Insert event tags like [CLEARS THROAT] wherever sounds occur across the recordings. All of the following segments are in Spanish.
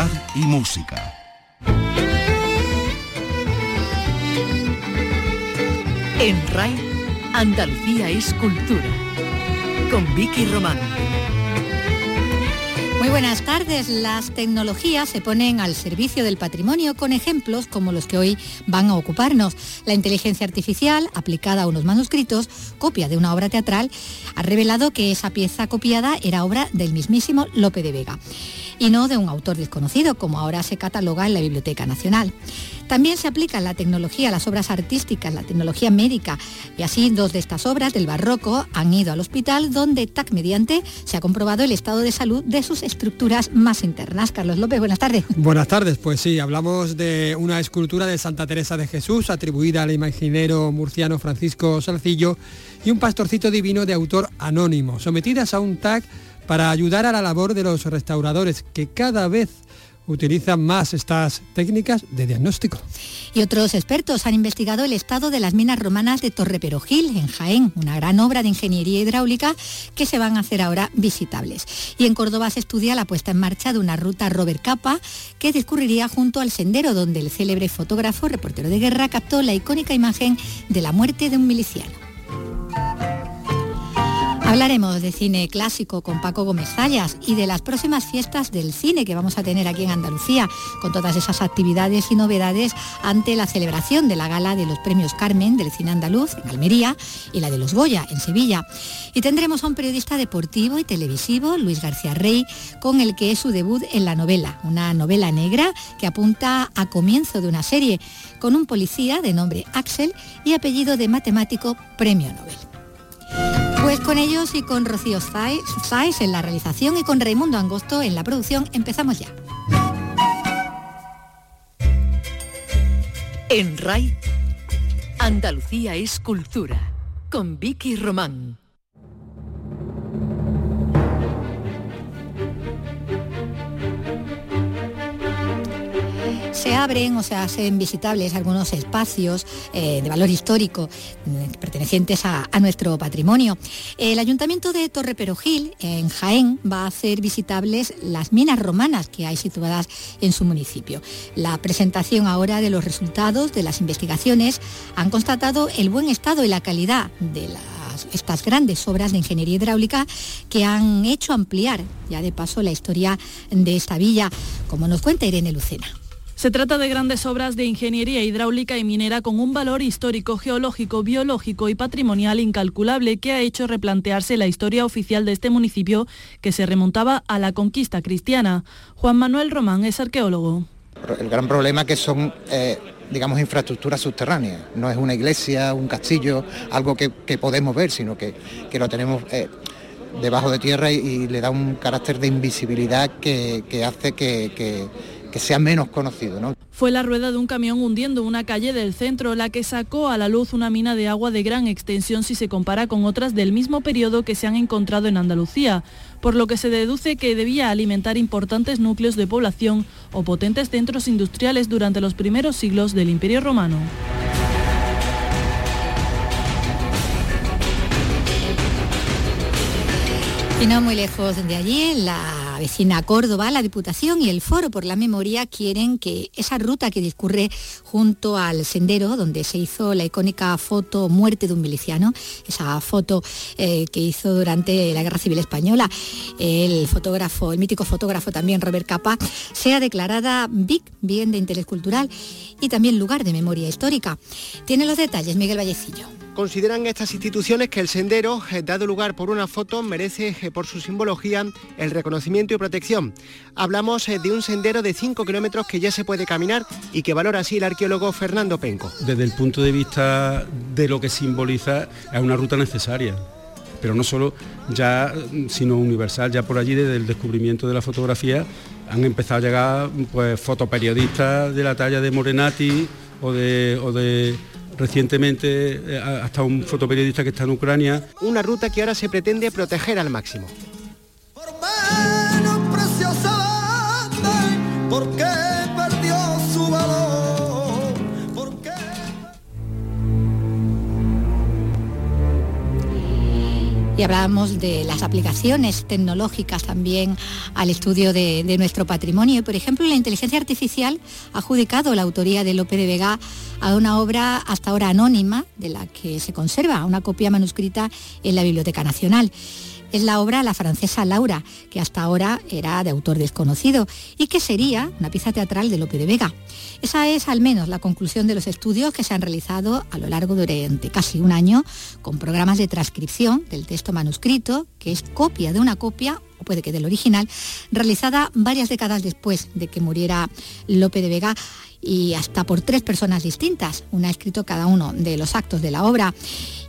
actualidad y música. En RAI, Andalucía es cultura. Con Vicky Román. Muy buenas tardes. Las tecnologías se ponen al servicio del patrimonio con ejemplos como los que hoy van a ocuparnos. La inteligencia artificial, aplicada a unos manuscritos, copia de una obra teatral, ha revelado que esa pieza copiada era obra del mismísimo Lope de Vega y no de un autor desconocido, como ahora se cataloga en la Biblioteca Nacional. También se aplica la tecnología a las obras artísticas, la tecnología médica, y así dos de estas obras del barroco han ido al hospital donde TAC mediante se ha comprobado el estado de salud de sus estructuras más internas. Carlos López, buenas tardes. Buenas tardes, pues sí, hablamos de una escultura de Santa Teresa de Jesús atribuida al imaginero murciano Francisco Salcillo y un pastorcito divino de autor anónimo, sometidas a un TAC para ayudar a la labor de los restauradores que cada vez utilizan más estas técnicas de diagnóstico. Y otros expertos han investigado el estado de las minas romanas de Torre Perojil, en Jaén, una gran obra de ingeniería hidráulica que se van a hacer ahora visitables. Y en Córdoba se estudia la puesta en marcha de una ruta Robert Capa que discurriría junto al sendero donde el célebre fotógrafo, reportero de guerra, captó la icónica imagen de la muerte de un miliciano. Hablaremos de cine clásico con Paco Gómez Zayas y de las próximas fiestas del cine que vamos a tener aquí en Andalucía, con todas esas actividades y novedades ante la celebración de la gala de los premios Carmen del cine andaluz en Almería y la de los Goya en Sevilla. Y tendremos a un periodista deportivo y televisivo, Luis García Rey, con el que es su debut en la novela, una novela negra que apunta a comienzo de una serie, con un policía de nombre Axel y apellido de matemático premio Nobel. Pues con ellos y con Rocío Sáez en la realización y con Raimundo Angosto en la producción empezamos ya. En RAI, Andalucía es cultura, con Vicky Román. Se abren o se hacen visitables algunos espacios eh, de valor histórico mm, pertenecientes a, nuestro patrimonio. El Ayuntamiento de Torre Perojil, en Jaén, va a hacer visitables las minas romanas que hay situadas en su municipio. La presentación ahora de los resultados de las investigaciones han constatado el buen estado y la calidad de estas grandes obras de ingeniería hidráulica que han hecho ampliar ya de paso la historia de esta villa, como nos cuenta Irene Lucena. Se trata de grandes obras de ingeniería hidráulica y minera con un valor histórico, geológico, biológico y patrimonial incalculable que ha hecho replantearse la historia oficial de este municipio que se remontaba a la conquista cristiana. Juan Manuel Román es arqueólogo. El gran problema es que son... Eh, digamos, infraestructuras subterráneas. No es una iglesia, un castillo, algo que, podemos ver, sino que, lo tenemos eh, debajo de tierra y, le da un carácter de invisibilidad que, hace que que sea menos conocido. ¿no? Fue la rueda de un camión hundiendo una calle del centro la que sacó a la luz una mina de agua de gran extensión si se compara con otras del mismo periodo que se han encontrado en Andalucía, por lo que se deduce que debía alimentar importantes núcleos de población o potentes centros industriales durante los primeros siglos del Imperio Romano. Y no muy lejos de allí, en la vecina Córdoba, la Diputación y el Foro por la Memoria quieren que esa ruta que discurre junto al sendero donde se hizo la icónica foto Muerte de un miliciano, esa foto eh, que hizo durante la Guerra Civil Española, el fotógrafo, el mítico fotógrafo también Robert Capa, sea declarada BIC, Bien de Interés Cultural, y también lugar de memoria histórica. Tiene los detalles Miguel Vallecillo. Consideran estas instituciones que el sendero, eh, dado lugar por una foto, merece eh, por su simbología el reconocimiento y protección. Hablamos eh, de un sendero de 5 kilómetros que ya se puede caminar y que valora así el arqueólogo Fernando Penco. Desde el punto de vista de lo que simboliza, es una ruta necesaria pero no solo ya, sino universal. Ya por allí, desde el descubrimiento de la fotografía, han empezado a llegar pues, fotoperiodistas de la talla de Morenati o de, o de recientemente eh, hasta un fotoperiodista que está en Ucrania. Una ruta que ahora se pretende proteger al máximo. Y hablábamos de las aplicaciones tecnológicas también al estudio de, nuestro patrimonio. Por ejemplo, la inteligencia artificial ha adjudicado la autoría de Lope de Vega a una obra hasta ahora anónima de la que se conserva una copia manuscrita en la Biblioteca Nacional es la obra La francesa Laura, que hasta ahora era de autor desconocido y que sería una pieza teatral de Lope de Vega. Esa es al menos la conclusión de los estudios que se han realizado a lo largo durante casi un año con programas de transcripción del texto manuscrito, que es copia de una copia, o puede que del original, realizada varias décadas después de que muriera Lope de Vega y hasta por tres personas distintas. Una ha escrito cada uno de los actos de la obra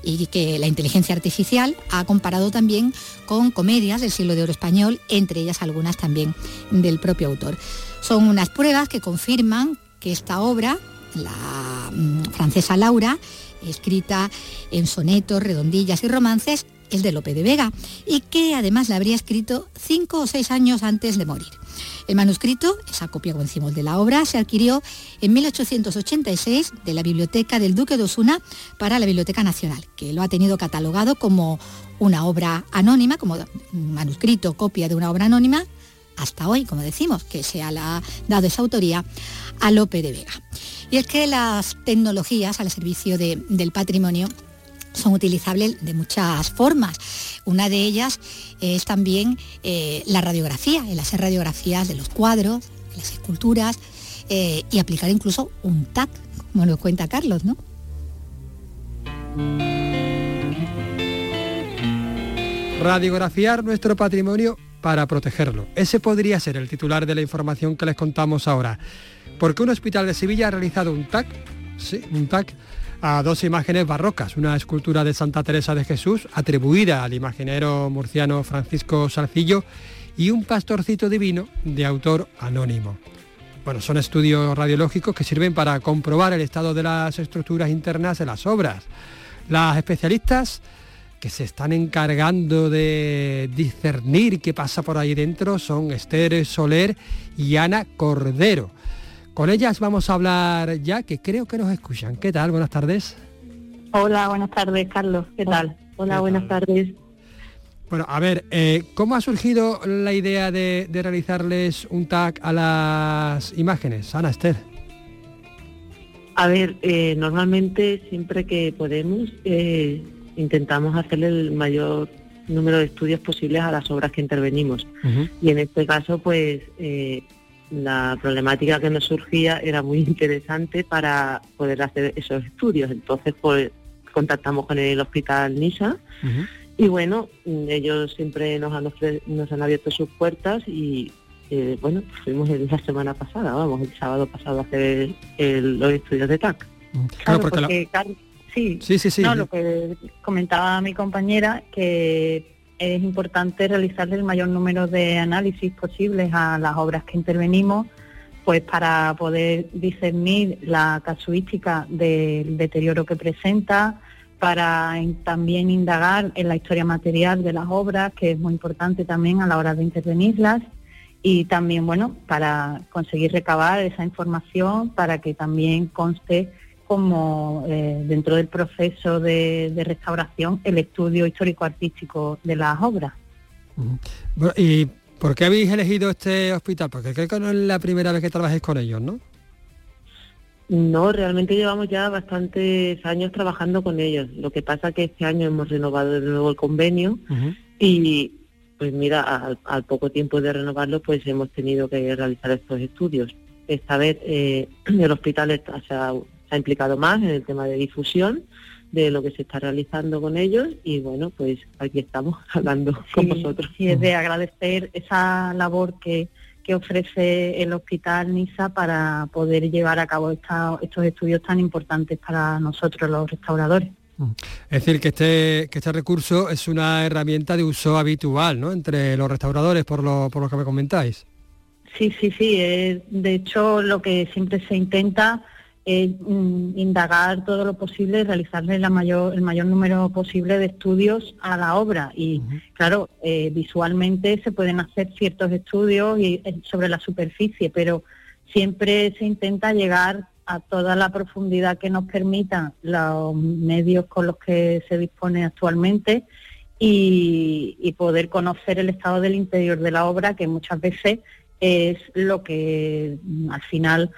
y que la inteligencia artificial ha comparado también con comedias del siglo de oro español, entre ellas algunas también del propio autor. Son unas pruebas que confirman que esta obra, la mm, francesa Laura, escrita en sonetos, redondillas y romances, es de Lope de Vega y que además la habría escrito cinco o seis años antes de morir. El manuscrito, esa copia, como decimos, de la obra, se adquirió en 1886 de la Biblioteca del Duque de Osuna para la Biblioteca Nacional, que lo ha tenido catalogado como una obra anónima, como manuscrito, copia de una obra anónima, hasta hoy, como decimos, que se ha dado esa autoría a Lope de Vega. Y es que las tecnologías al servicio del patrimonio son utilizables de muchas formas. Una de ellas es también eh, la radiografía, el hacer radiografías de los cuadros, de las esculturas eh, y aplicar incluso un TAC, como nos cuenta Carlos, ¿no? Radiografiar nuestro patrimonio para protegerlo. Ese podría ser el titular de la información que les contamos ahora. Porque un hospital de Sevilla ha realizado un TAC, sí, un TAC a dos imágenes barrocas, una escultura de Santa Teresa de Jesús atribuida al imaginero murciano Francisco Salcillo y un pastorcito divino de autor anónimo. Bueno, son estudios radiológicos que sirven para comprobar el estado de las estructuras internas de las obras. Las especialistas que se están encargando de discernir qué pasa por ahí dentro son Esther Soler y Ana Cordero. Con ellas vamos a hablar ya, que creo que nos escuchan. ¿Qué tal? Buenas tardes. Hola, buenas tardes, Carlos. ¿Qué tal? Hola, buenas tardes. Bueno, a ver, eh, ¿cómo ha surgido la idea de, realizarles un tag a las imágenes? Ana Esther. A ver, eh, normalmente siempre que podemos eh, intentamos hacerle el mayor número de estudios posibles a las obras que intervenimos. Y en este caso, pues la problemática que nos surgía era muy interesante para poder hacer esos estudios. Entonces, pues contactamos con el hospital NISA y bueno, ellos siempre nos han, nos han abierto sus puertas y eh, bueno, fuimos la semana pasada, vamos, el sábado pasado a hacer los estudios de TAC. Claro, porque, sí, sí, sí, sí, no, lo que comentaba mi compañera, que es importante realizarle el mayor número de análisis posibles a las obras que intervenimos, pues para poder discernir la casuística del deterioro que presenta, para también indagar en la historia material de las obras, que es muy importante también a la hora de intervenirlas, y también, bueno, para conseguir recabar esa información para que también conste como eh, dentro del proceso de, restauración el estudio histórico-artístico de las obras. ¿Y por qué habéis elegido este hospital? Porque creo que no es la primera vez que trabajáis con ellos, ¿no? No, realmente llevamos ya bastantes años trabajando con ellos. Lo que pasa que este año hemos renovado de nuevo el convenio y pues mira, al, poco tiempo de renovarlo pues hemos tenido que realizar estos estudios. Esta vez eh, [CLEARS THROAT] el hospital está, ha implicado más en el tema de difusión de lo que se está realizando con ellos y bueno, pues aquí estamos [LAUGHS] hablando con vosotros. Y es de agradecer esa labor que, que ofrece el Hospital NISA para poder llevar a cabo estos estudios tan importantes para nosotros los restauradores. Es decir, que este, que este recurso es una herramienta de uso habitual ¿no? entre los restauradores, por lo, por lo que me comentáis. Sí, sí, sí. de hecho, lo que siempre se intenta es mm, indagar todo lo posible y realizarle la mayor, el mayor número posible de estudios a la obra. Y claro, eh, visualmente se pueden hacer ciertos estudios y, eh, sobre la superficie, pero siempre se intenta llegar a toda la profundidad que nos permitan los medios con los que se dispone actualmente y, poder conocer el estado del interior de la obra, que muchas veces es lo que mm, al final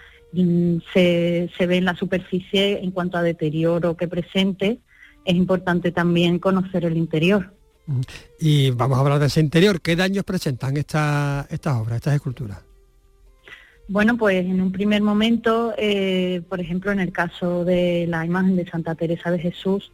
se, se ve en la superficie en cuanto a deterioro que presente. Es importante también conocer el interior. Y vamos a hablar de ese interior. ¿Qué daños presentan estas obras, estas esculturas? Bueno, pues en un primer momento, eh, por ejemplo, en el caso de la imagen de Santa Teresa de Jesús,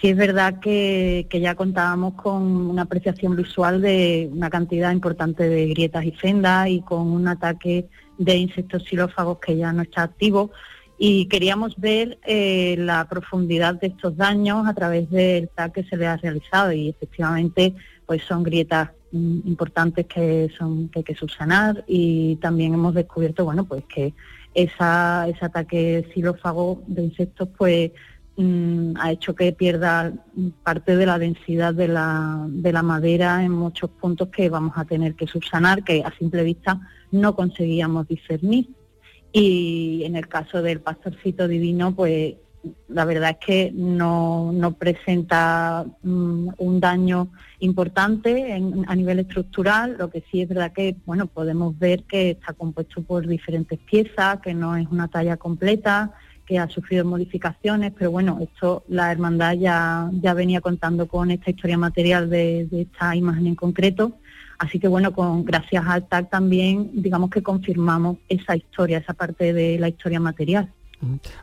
sí es verdad que, ya contábamos con una apreciación visual de una cantidad importante de grietas y fendas y con un ataque de insectos xilófagos que ya no está activo. Y queríamos ver eh, la profundidad de estos daños a través del TAC que se le ha realizado. Y efectivamente pues son grietas mm, importantes que son que hay que subsanar. Y también hemos descubierto bueno pues que esa, ese ataque xilófago de insectos pues mm, ha hecho que pierda parte de la densidad de la, de la madera en muchos puntos que vamos a tener que subsanar que a simple vista no conseguíamos discernir. Y en el caso del pastorcito divino, pues la verdad es que no, presenta mm, un daño importante a nivel estructural, lo que sí es verdad que bueno podemos ver que está compuesto por diferentes piezas, que no es una talla completa, que ha sufrido modificaciones, pero bueno, esto la hermandad ya, ya venía contando con esta historia material de esta imagen en concreto Así que bueno, con gracias al TAC también, digamos que confirmamos esa historia, esa parte de la historia material.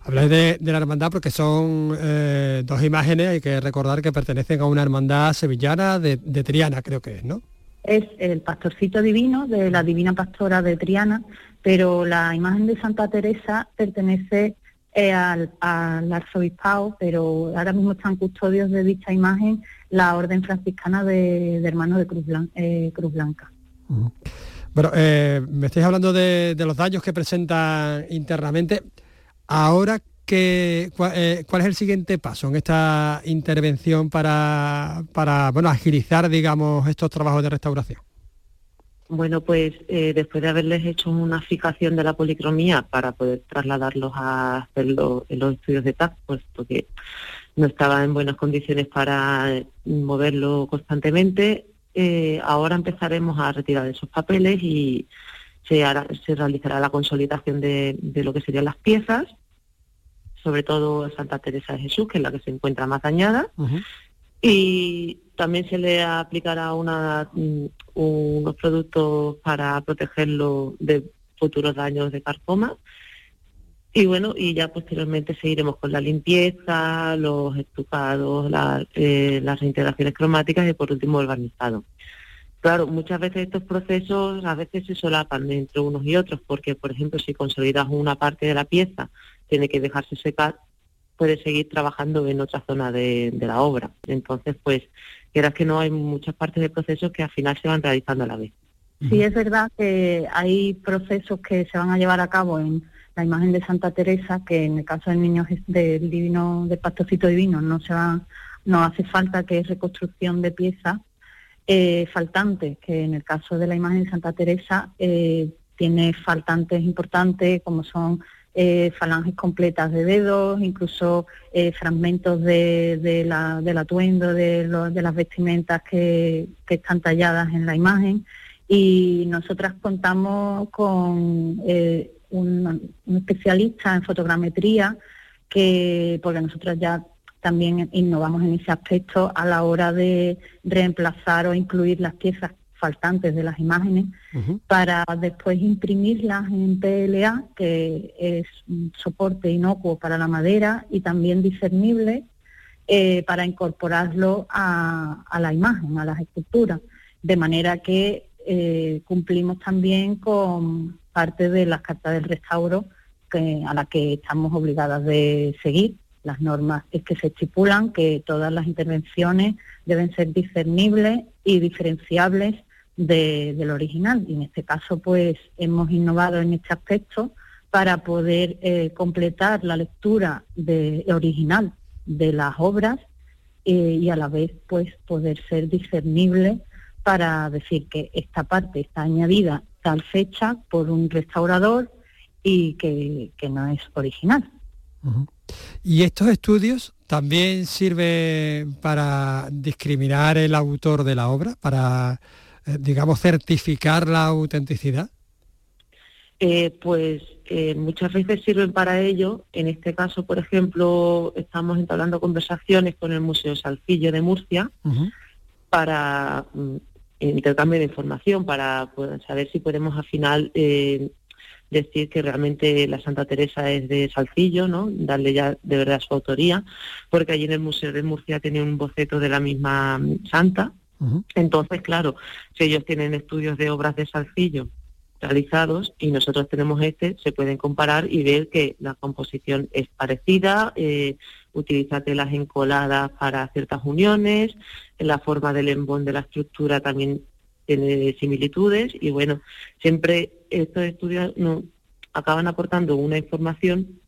Habláis de, la hermandad porque son eh, dos imágenes, hay que recordar que pertenecen a una hermandad sevillana de, Triana, creo que es, ¿no? Es el pastorcito divino de la Divina Pastora de Triana, pero la imagen de Santa Teresa pertenece eh, al, arzobispado, pero ahora mismo están custodios de dicha imagen la Orden Franciscana de, Hermanos de Cruz, eh, Blanca. Bueno, eh, me estáis hablando de, los daños que presenta internamente. Ahora, que, ¿cuál es el siguiente paso en esta intervención para, para bueno, agilizar, digamos, estos trabajos de restauración? Bueno, pues eh, después de haberles hecho una fijación de la policromía para poder trasladarlos a hacerlo en los estudios de TAC, pues porque no estaba en buenas condiciones para moverlo constantemente, eh, ahora empezaremos a retirar esos papeles y se, se realizará la consolidación de, lo que serían las piezas, sobre todo Santa Teresa de Jesús, que es la que se encuentra más dañada, y también se le aplicará una, mm, unos productos para protegerlo de futuros daños de carcoma. Y bueno, y ya posteriormente seguiremos con la limpieza, los estucados, eh, las reintegraciones cromáticas y por último el barnizado. Claro, muchas veces estos procesos a veces se solapan entre unos y otros, porque por ejemplo si consolidas una parte de la pieza, tiene que dejarse secar puede seguir trabajando en otra zona de, la obra. Entonces, pues, quieras que no hay muchas partes del proceso que al final se van realizando a la vez. Sí, es verdad que hay procesos que se van a llevar a cabo en la imagen de Santa Teresa, que en el caso del niño del divino, del pastorcito divino, no se va, no hace falta que es reconstrucción de piezas eh, faltantes, que en el caso de la imagen de Santa Teresa eh, tiene faltantes importantes como son eh, falanges completas de dedos, incluso fragmentos del atuendo, de, las vestimentas que, están talladas en la imagen. Y nosotras contamos con un, especialista en fotogrametría, que, porque nosotras ya también innovamos en ese aspecto a la hora de reemplazar o incluir las piezas faltantes de las imágenes para después imprimirlas en PLA, que es un soporte inocuo para la madera y también discernible eh, para incorporarlo a, la imagen, a las esculturas, de manera que eh, cumplimos también con parte de las cartas del restauro que, a las que estamos obligadas de seguir. Las normas es que se estipulan que todas las intervenciones deben ser discernibles y diferenciables del original. Y en este caso, pues hemos innovado en este aspecto para poder eh, completar la lectura de, original de las obras eh, y a la vez, pues poder ser discernible para decir que esta parte está añadida tal fecha por un restaurador y que, no es original. ¿Y estos estudios también sirven para discriminar el autor de la obra, para, eh, digamos, certificar la autenticidad? Eh, pues eh, muchas veces sirven para ello. En este caso, por ejemplo, estamos entablando conversaciones con el Museo Salcillo de Murcia para mm, intercambio de información, para pues, saber si podemos al final decir que realmente la Santa Teresa es de Salcillo, ¿no? Darle ya de verdad su autoría, porque allí en el Museo de Murcia tiene un boceto de la misma santa. Entonces, claro, si ellos tienen estudios de obras de Salcillo realizados y nosotros tenemos este, se pueden comparar y ver que la composición es parecida, eh, utiliza telas encoladas para ciertas uniones, la forma del embón de la estructura también tiene similitudes y bueno, siempre estos estudios no, acaban aportando una información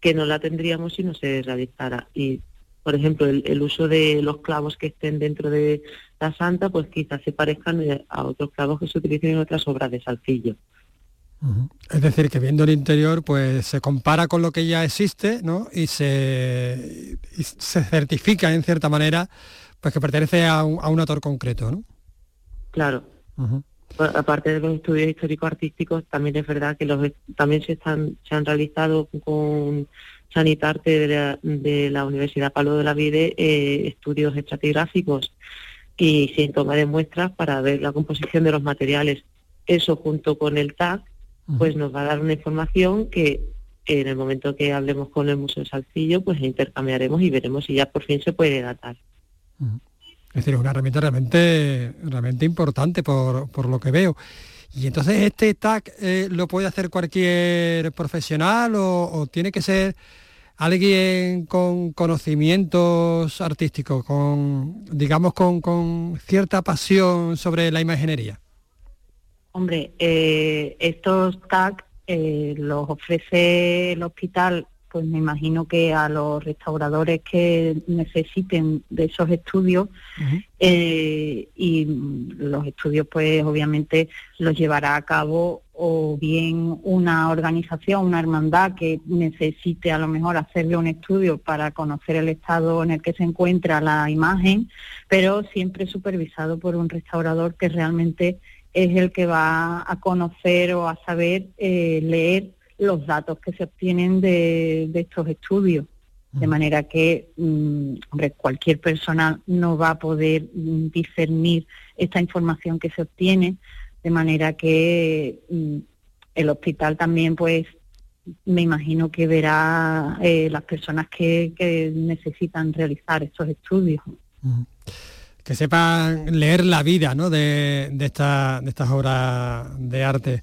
que no la tendríamos si no se realizara. Y, por ejemplo, el, uso de los clavos que estén dentro de la santa, pues quizás se parezcan a otros clavos que se utilizan en otras obras de salcillo. Es decir, que viendo el interior, pues se compara con lo que ya existe, ¿no? Y se, se certifica en cierta manera, pues que pertenece a un, a un autor concreto, ¿no? Claro. Aparte de los estudios histórico-artísticos, también es verdad que los también se están se han realizado con Sanitarte de la, de la Universidad Palo de la Vide eh, estudios estratigráficos y sin toma de muestras para ver la composición de los materiales. Eso junto con el TAC, pues nos va a dar una información que en el momento que hablemos con el Museo Salcillo, pues intercambiaremos y veremos si ya por fin se puede datar. Es decir, es una herramienta realmente, realmente importante por, lo que veo. Y entonces este tag eh, lo puede hacer cualquier profesional o, tiene que ser alguien con conocimientos artísticos, con digamos con, cierta pasión sobre la imaginería. Hombre, eh, estos tags eh, los ofrece el hospital pues me imagino que a los restauradores que necesiten de esos estudios eh, y los estudios pues obviamente los llevará a cabo o bien una organización, una hermandad que necesite a lo mejor hacerle un estudio para conocer el estado en el que se encuentra la imagen, pero siempre supervisado por un restaurador que realmente es el que va a conocer o a saber eh, leer los datos que se obtienen de, estos estudios. De manera que mm, cualquier persona no va a poder mm, discernir esta información que se obtiene, de manera que mm, el hospital también, pues, me imagino que verá eh, las personas que, necesitan realizar estos estudios. Que sepan leer la vida ¿no? de, de, esta, de estas obras de arte.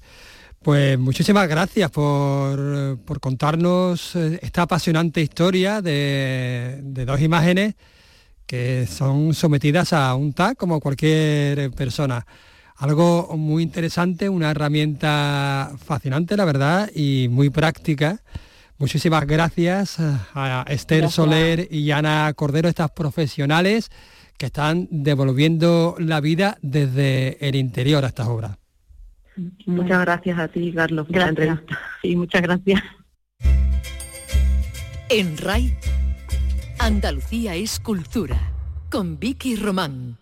Pues muchísimas gracias por, contarnos eh, esta apasionante historia de, dos imágenes que son sometidas a un tag como cualquier persona. Algo muy interesante, una herramienta fascinante, la verdad, y muy práctica. Muchísimas gracias a Esther Soler y Ana Cordero, estas profesionales que están devolviendo la vida desde el interior a estas obras. Muchas gracias a ti, Carlos. Gracias. Sí, muchas gracias. En RAI, Andalucía es cultura, con Vicky Román.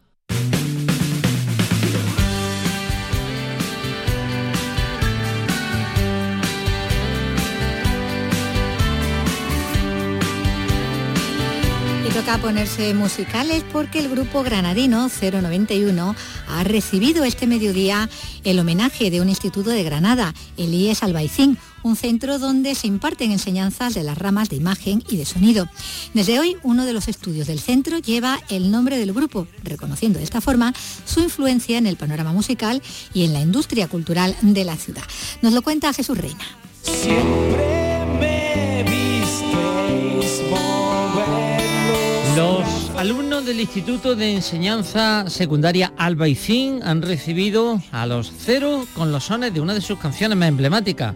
Toca ponerse musicales porque el grupo granadino 091 ha recibido este mediodía el homenaje de un instituto de Granada, el IES Albaicín, un centro donde se imparten enseñanzas de las ramas de imagen y de sonido. Desde hoy, uno de los estudios del centro lleva el nombre del grupo, reconociendo de esta forma su influencia en el panorama musical y en la industria cultural de la ciudad. Nos lo cuenta Jesús Reina. Alumnos del Instituto de Enseñanza Secundaria Albaicín han recibido a los cero con los sones de una de sus canciones más emblemáticas,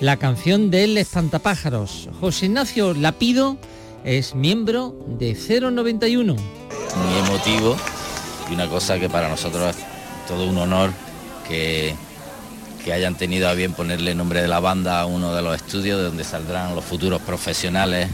la canción del Espantapájaros. José Ignacio Lapido es miembro de 091. Muy emotivo y una cosa que para nosotros es todo un honor que, que hayan tenido a bien ponerle nombre de la banda a uno de los estudios de donde saldrán los futuros profesionales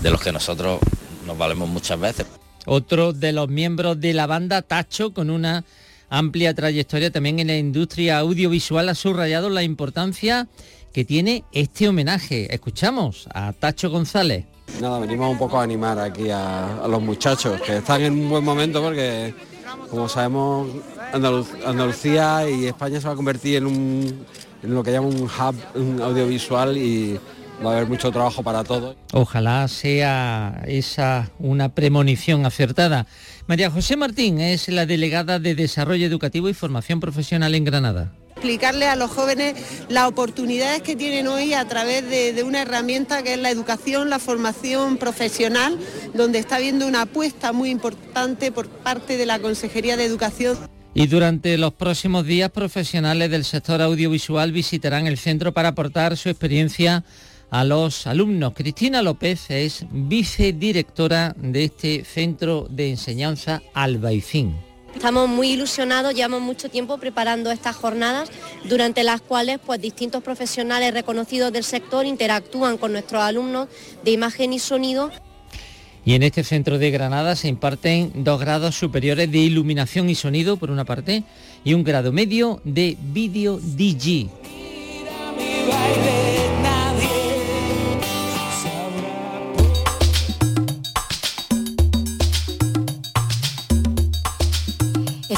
de los que nosotros nos valemos muchas veces. Otro de los miembros de la banda, Tacho, con una amplia trayectoria también en la industria audiovisual, ha subrayado la importancia que tiene este homenaje. Escuchamos a Tacho González. Nada, venimos un poco a animar aquí a, los muchachos, que están en un buen momento porque, como sabemos, Andalucía y España se va a convertir en, un, lo que llaman un hub audiovisual y va a haber mucho trabajo para todos. Ojalá sea esa una premonición acertada. María José Martín es la delegada de Desarrollo Educativo y Formación Profesional en Granada explicarle a los jóvenes las oportunidades que tienen hoy a través de, una herramienta que es la educación, la formación profesional, donde está habiendo una apuesta muy importante por parte de la Consejería de Educación. Y durante los próximos días, profesionales del sector audiovisual visitarán el centro para aportar su experiencia a los alumnos. Cristina López es vicedirectora de este centro de enseñanza Albaicín. Estamos muy ilusionados, llevamos mucho tiempo preparando estas jornadas durante las cuales pues, distintos profesionales reconocidos del sector interactúan con nuestros alumnos de imagen y sonido. Y en este centro de Granada se imparten dos grados superiores de iluminación y sonido por una parte y un grado medio de vídeo DG.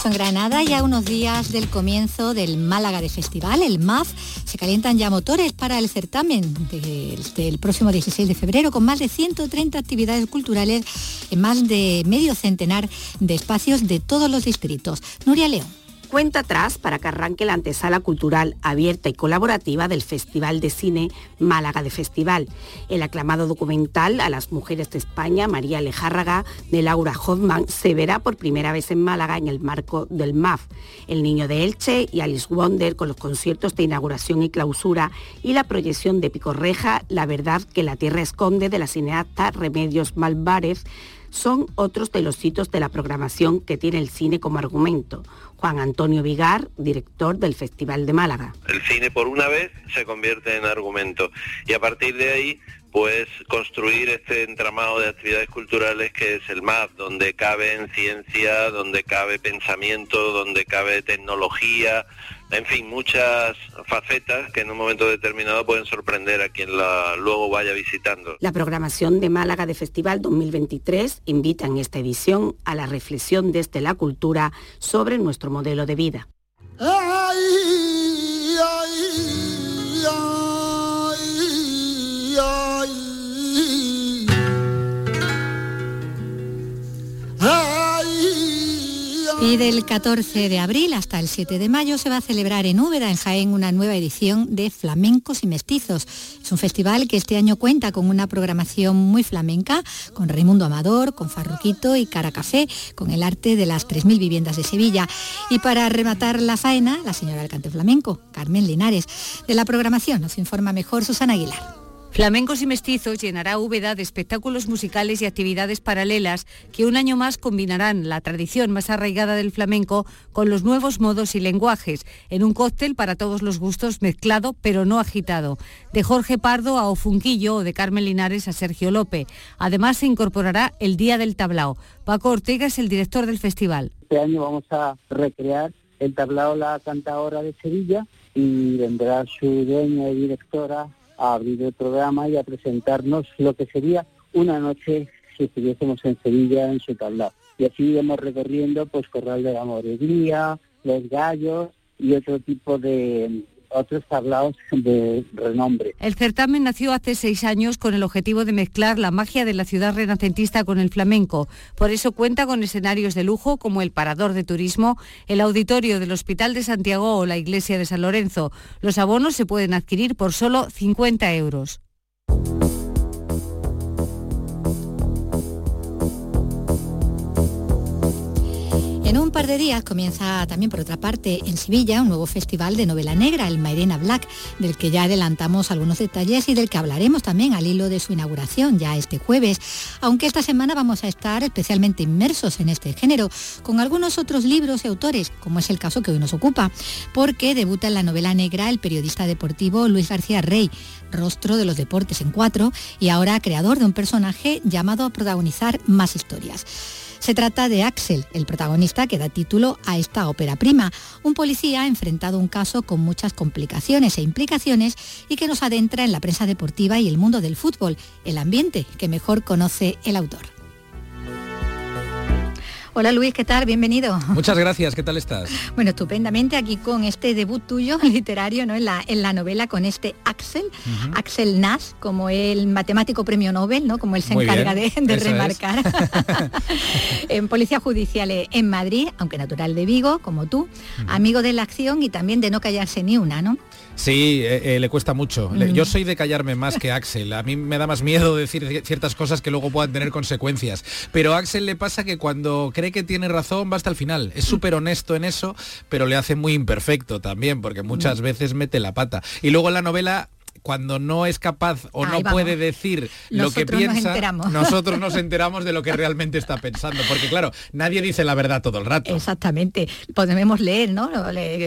En Granada, ya unos días del comienzo del Málaga de Festival, el MAF, se calientan ya motores para el certamen del, próximo 16 de febrero, con más de 130 actividades culturales en más de medio centenar de espacios de todos los distritos. Nuria León cuenta atrás para que arranque la antesala cultural abierta y colaborativa del Festival de Cine Málaga de Festival. El aclamado documental A las Mujeres de España, María Lejárraga, de Laura Hoffman, se verá por primera vez en Málaga en el marco del MAF. El Niño de Elche y Alice Wonder con los conciertos de inauguración y clausura y la proyección de Picorreja, La verdad que la tierra esconde de la cineasta Remedios Malvarez, son otros de los hitos de la programación que tiene el cine como argumento. Juan Antonio Vigar, director del Festival de Málaga. El cine por una vez se convierte en argumento y a partir de ahí pues construir este entramado de actividades culturales que es el MAP, donde cabe ciencia, donde cabe pensamiento, donde cabe tecnología, en fin, muchas facetas que en un momento determinado pueden sorprender a quien la luego vaya visitando. La programación de Málaga de Festival 2023 invita en esta edición a la reflexión desde la cultura sobre nuestro modelo de vida. Y del 14 de abril hasta el 7 de mayo se va a celebrar en Úbeda, en Jaén, una nueva edición de Flamencos y Mestizos. Es un festival que este año cuenta con una programación muy flamenca, con Raimundo Amador, con Farruquito y Cara Café, con el arte de las 3.000 viviendas de Sevilla. Y para rematar la faena, la señora del cante flamenco, Carmen Linares. De la programación nos informa mejor Susana Aguilar. Flamencos y Mestizos llenará Úbeda de espectáculos musicales y actividades paralelas que un año más combinarán la tradición más arraigada del flamenco con los nuevos modos y lenguajes, en un cóctel para todos los gustos mezclado pero no agitado, de Jorge Pardo a Ofunquillo o de Carmen Linares a Sergio López. Además se incorporará el Día del Tablao. Paco Ortega es el director del festival. Este año vamos a recrear el tablao La Cantadora de Sevilla y vendrá su dueña y directora a abrir el programa y a presentarnos lo que sería una noche si estuviésemos en Sevilla en su tablao. Y así íbamos recorriendo pues Corral de la Morería, Los Gallos y otro tipo de, otros tablaos de renombre. El certamen nació hace seis años con el objetivo de mezclar la magia de la ciudad renacentista con el flamenco. Por eso cuenta con escenarios de lujo como el Parador de Turismo, el Auditorio del Hospital de Santiago o la Iglesia de San Lorenzo. Los abonos se pueden adquirir por solo 50 euros. En un par de días comienza también por otra parte en Sevilla un nuevo festival de novela negra, el Mairena Black, del que ya adelantamos algunos detalles y del que hablaremos también al hilo de su inauguración ya este jueves, aunque esta semana vamos a estar especialmente inmersos en este género, con algunos otros libros y autores, como es el caso que hoy nos ocupa, porque debuta en la novela negra el periodista deportivo Luis García Rey, rostro de los deportes en cuatro y ahora creador de un personaje llamado a protagonizar más historias. Se trata de Axel, el protagonista que da título a esta ópera prima, un policía enfrentado a un caso con muchas complicaciones e implicaciones y que nos adentra en la prensa deportiva y el mundo del fútbol, el ambiente que mejor conoce el autor. Hola Luis, ¿qué tal? Bienvenido. Muchas gracias, ¿qué tal estás? [LAUGHS] Bueno, estupendamente aquí con este debut tuyo literario ¿no? en, la, en la novela con este Axel, Axel Nash, como el matemático premio Nobel, ¿no? como él se encarga de, remarcar. [LAUGHS] [LAUGHS] en Policía Judicial en Madrid, aunque natural de Vigo, como tú, amigo de la acción y también de no callarse ni una, ¿no? Sí, eh, eh, le cuesta mucho. Yo soy de callarme más que Axel. A mí me da más miedo decir ciertas cosas que luego puedan tener consecuencias. Pero a Axel le pasa que cuando cree que tiene razón va hasta el final. Es súper honesto en eso, pero le hace muy imperfecto también, porque muchas veces mete la pata. Y luego en la novela cuando no es capaz o no puede decir lo que piensa, nosotros nos [LAUGHS] enteramos de lo que realmente está pensando. Porque claro, nadie dice la verdad todo el rato. Exactamente. Podemos leer ¿no?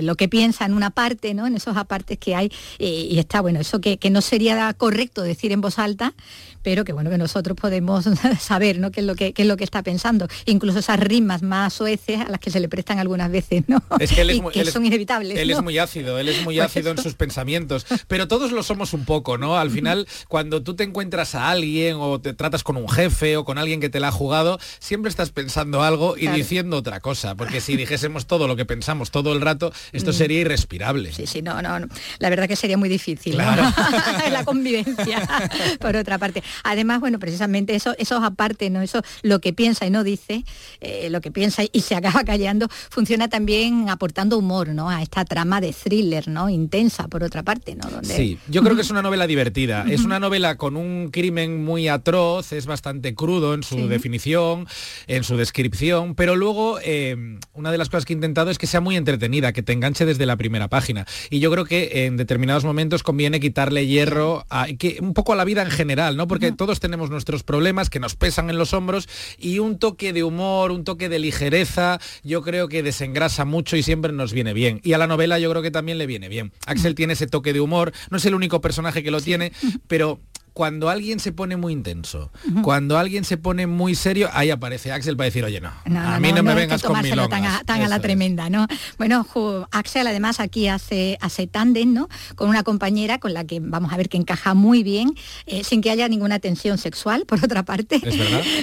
lo, que piensa en una parte, ¿no? en esos apartes que hay. Y, está bueno, eso que, que no sería correcto decir en voz alta, pero que bueno que nosotros podemos [LAUGHS] saber ¿no? qué, es lo que, es lo que está pensando. Incluso esas rimas más soeces a las que se le prestan algunas veces, ¿no? Es que, él es [LAUGHS] que son inevitables. Él es muy ácido, él es muy ácido en sus pensamientos, pero todos lo somos un poco, ¿no? Al final, cuando tú te encuentras a alguien o te tratas con un jefe o con alguien que te la ha jugado, siempre estás pensando algo y diciendo otra cosa, porque si dijésemos todo lo que pensamos todo el rato, esto mm. sería irrespirable. Sí, sí, no, no, la verdad que sería muy difícil [LAUGHS] la convivencia, [LAUGHS] por otra parte. Además, bueno, precisamente eso, esos aparte, ¿no? Eso, lo que piensa y no dice, eh, lo que piensa y se acaba callando, funciona también aportando humor, ¿no? A esta trama de thriller, ¿no? Intensa, por otra parte, ¿no? Sí, yo creo que es una novela divertida. Es una novela con un crimen muy atroz, es bastante crudo en su definición, en su descripción, pero luego eh, una de las cosas que he intentado es que sea muy entretenida, que te enganche desde la primera página. Y yo creo que en determinados momentos conviene quitarle hierro a, que, un poco a la vida en general, ¿no? Porque todos tenemos nuestros problemas que nos pesan en los hombros y un toque de humor, un toque de ligereza, yo creo que desengrasa mucho y siempre nos viene bien. Y a la novela yo creo que también le viene bien. Axel tiene ese toque de humor, no es el único personaje que lo tiene, pero cuando alguien se pone muy intenso, cuando alguien se pone muy serio, ahí aparece Axel para decir, oye, no, a mí no, me vengas con mi tan, a, tan a, la tremenda, ¿no? Bueno, Axel además aquí hace, hace tándem, ¿no? Con una compañera con la que vamos a ver que encaja muy bien, eh, sin que haya ninguna tensión sexual, [LAUGHS] por otra parte,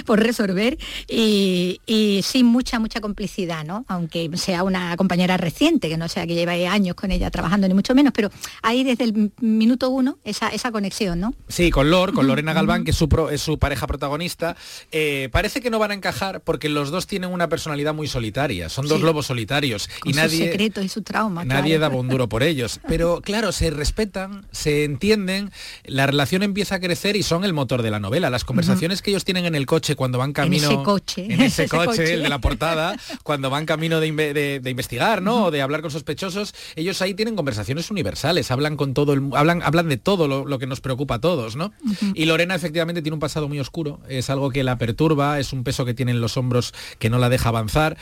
por resolver, y, sin mucha, mucha complicidad, ¿no? Aunque sea una compañera reciente, que no sea que lleve años con ella trabajando, ni mucho menos, pero ahí desde el minuto uno, esa, esa conexión, ¿no? Sí, con con Lorena Galván, que es su, es su pareja protagonista, eh, parece que no van a encajar porque los dos tienen una personalidad muy solitaria, son dos lobos solitarios y nadie... Su secreto y su trauma. Nadie da un duro por ellos. [LAUGHS] Pero claro, se respetan, se entienden, la relación empieza a crecer y son el motor de la novela. Las conversaciones que ellos tienen en el coche cuando van camino... En ese coche. En [LAUGHS] ese, coche, el de la portada, cuando van camino de, investigar, ¿no? O de hablar con sospechosos, ellos ahí tienen conversaciones universales, hablan con todo el... hablan, hablan de todo lo, lo que nos preocupa a todos, ¿no? Y Lorena efectivamente tiene un pasado muy oscuro, es algo que la perturba, es un peso que tiene en los hombros que no la deja avanzar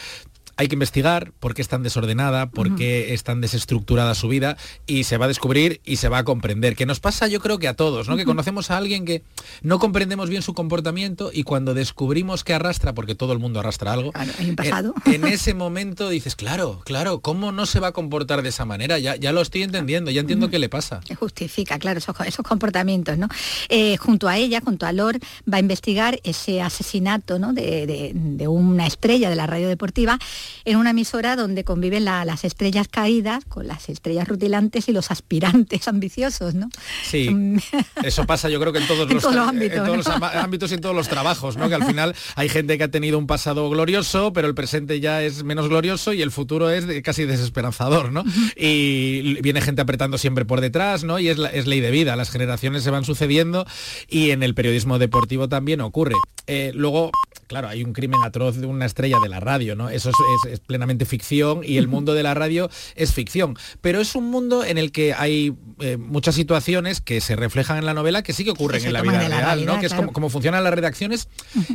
hay que investigar por qué es tan desordenada, por qué es tan desestructurada su vida y se va a descubrir y se va a comprender. Que nos pasa yo creo que a todos, ¿no? Que conocemos a alguien que no comprendemos bien su comportamiento y cuando descubrimos que arrastra, porque todo el mundo arrastra algo, [LAUGHS] En, ese momento dices, claro, claro, ¿cómo no se va a comportar de esa manera? Ya, ya lo estoy entendiendo, ya entiendo qué le pasa. Justifica, claro, esos, comportamientos, ¿no? Eh, junto a ella, junto a Lor, va a investigar ese asesinato ¿no? de, de una estrella de la radio deportiva en una emisora donde conviven las estrellas caídas con las estrellas rutilantes y los aspirantes [LAUGHS] ambiciosos, ¿no? Sí, [LAUGHS] eso pasa yo creo que en todos, los, ámbitos, y en todos los trabajos, ¿no? Que al [LAUGHS] final hay gente que ha tenido un pasado glorioso, pero el presente ya es menos glorioso y el futuro es casi desesperanzador, ¿no? Y viene gente apretando siempre por detrás, ¿no? Y es, es ley de vida, las generaciones se van sucediendo y en el periodismo deportivo también ocurre. Eh, luego claro, hay un crimen atroz de una estrella de la radio, ¿no? Eso es, plenamente ficción y el [LAUGHS] mundo de la radio es ficción. Pero es un mundo en el que hay eh, muchas situaciones que se reflejan en la novela que sí que ocurren en la vida real, ¿no? Que es como, funcionan las redacciones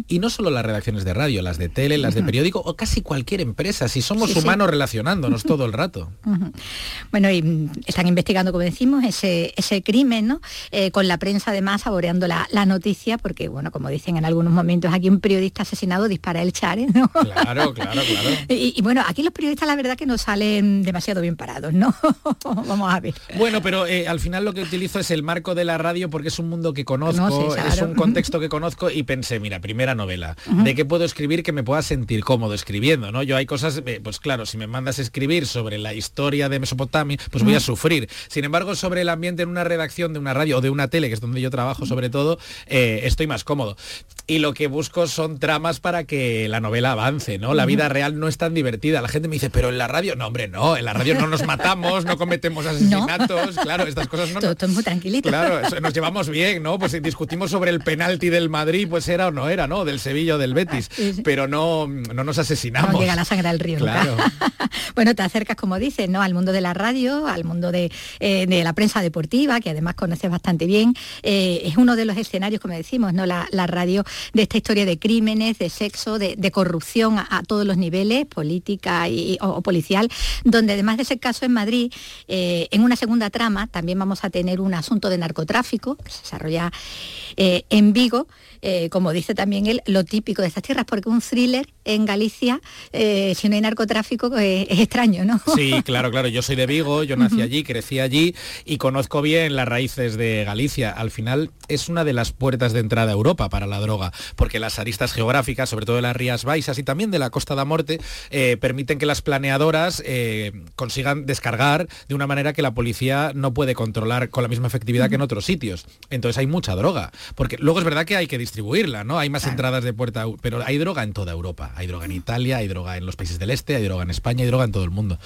y no solo las redacciones de radio, las de tele, las de periódico o casi cualquier empresa, si somos humanos relacionándonos todo el rato. [LAUGHS] Bueno, y mm, están investigando, como decimos, ese, ese crimen, ¿no? Eh, con la prensa además saboreando la, noticia, porque, bueno, como dicen en algunos momentos, aquí un periodista asesinado dispara el chare, ¿no? Claro, claro, claro. [LAUGHS] Y, bueno, aquí los periodistas la verdad que no salen demasiado bien parados, ¿no? [LAUGHS] Vamos a ver. Bueno, pero eh, al final lo que utilizo es el marco de la radio porque es un mundo que conozco, es un contexto que conozco y pensé, mira, primera novela, ¿de qué puedo escribir que me pueda sentir cómodo escribiendo, ¿no? Yo hay cosas, eh, pues claro, si me mandas a escribir sobre la historia de Mesopotamia, pues voy a sufrir. Sin embargo, sobre el ambiente en una redacción de una radio o de una tele, que es donde yo trabajo sobre todo, eh, estoy más cómodo. Y lo que busco son tramas para que la novela avance, ¿no? La vida real no es tan divertida. La gente me dice, pero en la radio, no, hombre, no, en la radio no nos matamos, no cometemos [LAUGHS] asesinatos, claro, estas cosas no. Todo, muy tranquilito. Claro, nos [LAUGHS] llevamos bien, ¿no? Pues si discutimos sobre el penalti del Madrid, pues era o no era, ¿no? Del Sevilla o del Betis, pero no, no nos asesinamos. No llega la sangre al río. Claro. [LAUGHS] bueno, te acercas, como dices, ¿no? Al mundo de la radio, al mundo de, eh, la prensa deportiva, que además conoces bastante bien. Eh, es uno de los escenarios, como decimos, ¿no? La, radio de esta historia de de sexo, de, corrupción a, todos los niveles, política y, o, policial, donde además de ese caso en Madrid, eh, en una segunda trama también vamos a tener un asunto de narcotráfico que se desarrolla en Vigo, como dice también él, lo típico de estas tierras, porque un thriller en Galicia, si no hay narcotráfico, es extraño, ¿no? Sí, [LAUGHS] claro, claro. Yo soy de Vigo, yo nací allí, crecí allí y conozco bien las raíces de Galicia. Al final es una de las puertas de entrada a Europa para la droga, porque las aristas geográficas, sobre todo de las Rías Baixas y también de la Costa da Morte, eh, permiten que las planeadoras eh, consigan descargar de una manera que la policía no puede controlar con la misma efectividad que en otros sitios. Entonces hay mucha droga, porque luego es verdad que hay que distribuirla, ¿no? Hay más entradas de puerta, pero hay droga en toda Europa. Hay droga en Italia, hay droga en los países del este, hay droga en España, hay droga en todo el mundo.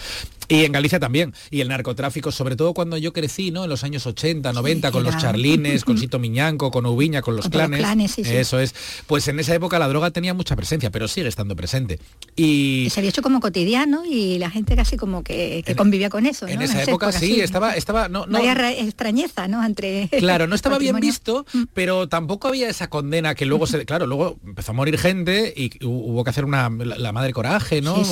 Y en Galicia también. Y el narcotráfico, sobre todo cuando yo crecí, ¿no? En los años 80, 90, con los charlines, [LAUGHS] con Sito Miñanco, con Ubiña, con los clanes. Eso es. Pues en esa época la droga tenía mucha presencia, pero sigue estando presente. Y se había hecho como cotidiano y la gente casi como que, convivía con eso. En esa, época, sí, estaba, estaba, no, no, había extrañeza, ¿no? Entre claro, no estaba bien visto, mm. pero tampoco había esa condena que luego se, claro, luego empezó a morir gente y hubo que hacer una la, madre coraje, ¿no?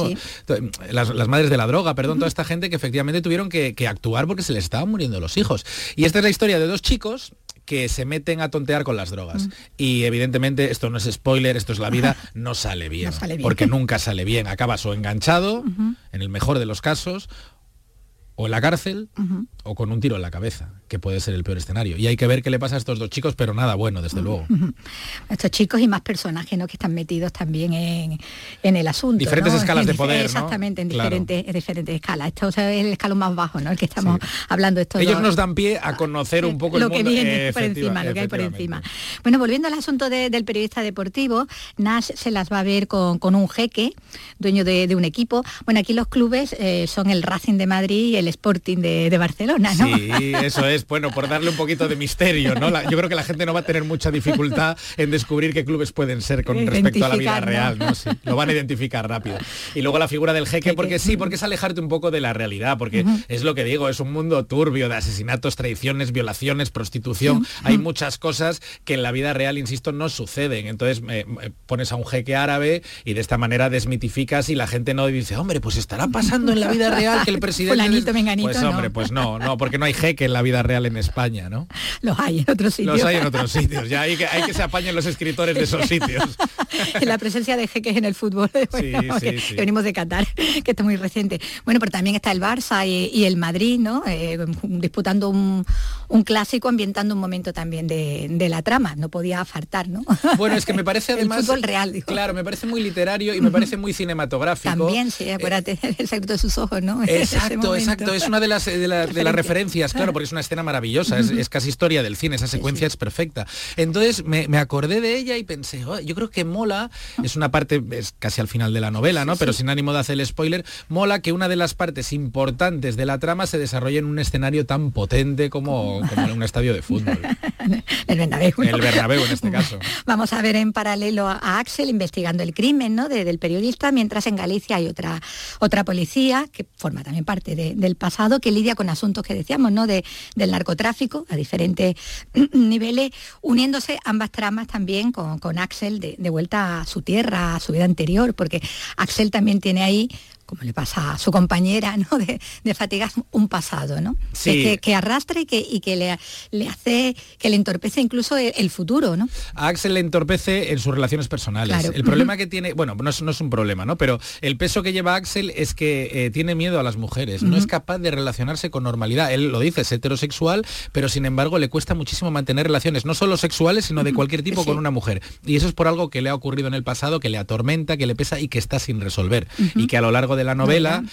Las, las madres de la droga, perdón toda esta gente que efectivamente tuvieron que, actuar porque se les estaban muriendo los hijos. Y esta es la historia de dos chicos que se meten a tontear con las drogas. Y evidentemente, esto no es spoiler, esto es la vida, [LAUGHS] no sale bien. Porque nunca sale bien. Acabas o enganchado, en el mejor de los casos, o en la cárcel, o con un tiro en la cabeza que puede ser el peor escenario. Y hay que ver qué le pasa a estos dos chicos, pero nada bueno, desde luego. Estos chicos y más personajes ¿no? que están metidos también en, el asunto. Diferentes escalas de poder. Exactamente, en diferentes, diferentes escalas. Esto es el escalón más bajo, ¿no? El que estamos hablando. Estos Ellos nos dan pie a conocer un poco lo el mundo, que viene por encima, lo que hay por encima. Bueno, volviendo al asunto del periodista deportivo, Nash se las va a ver con, un jeque, dueño de, un equipo. Bueno, aquí los clubes eh, son el Racing de Madrid y el Sporting de, de Barcelona, ¿no? Sí, eso es bueno, por darle un poquito de misterio, ¿no? yo creo que la gente no va a tener mucha dificultad en descubrir qué clubes pueden ser con respecto a la vida real, ¿no? lo van a identificar rápido. Y luego la figura del jeque, porque sí, porque es alejarte un poco de la realidad, porque es lo que digo, es un mundo turbio de asesinatos, traiciones, violaciones, prostitución. Hay muchas cosas que en la vida real, insisto, no suceden. Entonces pones a un jeque árabe y de esta manera desmitificas y la gente no dice, hombre, pues estará pasando en la vida real que el [LAUGHS] presidente... pues hombre, pues no, no, porque no hay jeque en la vida real en España, ¿no? [LAUGHS] Los hay en otros sitios. Los hay en otros sitios, ya hay que, hay que se apañen los escritores de esos sitios. [LAUGHS] la presencia de jeques en el fútbol, [LAUGHS] que, venimos de Qatar, que está muy reciente. Bueno, pero también está el Barça y, el Madrid, ¿no? Eh, disputando un, clásico, ambientando un momento también de, la trama, no podía faltar, ¿no? Bueno, es que me parece [LAUGHS] además... el fútbol real, Claro, me parece muy literario y me parece muy cinematográfico. También, sí, acuérdate, el secreto de sus ojos, ¿no? [LAUGHS] Exacto, exacto, es una de las, de, las referencias, claro, porque es una escena maravillosa, es, casi historia del cine, esa secuencia es perfecta. Entonces me, acordé de ella y pensé, oh, yo creo que mola, es una parte, es casi al final de la novela, ¿no? Pero sin ánimo de hacer el spoiler, mola que una de las partes importantes de la trama se desarrolle en un escenario tan potente como, como en un estadio de fútbol. [LAUGHS] el Bernabéu. El Bernabéu en este [LAUGHS] caso. Vamos a ver en paralelo a Axel investigando el crimen ¿no? del periodista, mientras en Galicia hay otra, otra policía que forma también parte del pasado, que lidia con asuntos que decíamos, ¿no? De, del narcotráfico a diferentes [CLEARS THROAT] niveles, uniéndose ambas tramas también con, con Axel de, de vuelta a su tierra, a su vida anterior, porque Axel también tiene ahí como le pasa a su compañera, ¿no? [LAUGHS] De, de fatigas un pasado, ¿no? Sí. Que, que arrastra y que, y que le, le, hace, que le entorpece incluso el, el, futuro, ¿no? A Axel le entorpece en sus relaciones personales. Claro. El problema [LAUGHS] que tiene, bueno, no es, no es, un problema, ¿no? Pero el peso que lleva Axel es que eh, tiene miedo a las mujeres, uh -huh. no es capaz de relacionarse con normalidad. Él lo dice, es heterosexual, pero sin embargo le cuesta muchísimo mantener relaciones, no solo sexuales, sino de cualquier tipo [LAUGHS] sí. con una mujer. Y eso es por algo que le ha ocurrido en el pasado, que le atormenta, que le pesa y que está sin resolver. Uh -huh. Y que a lo largo de la novela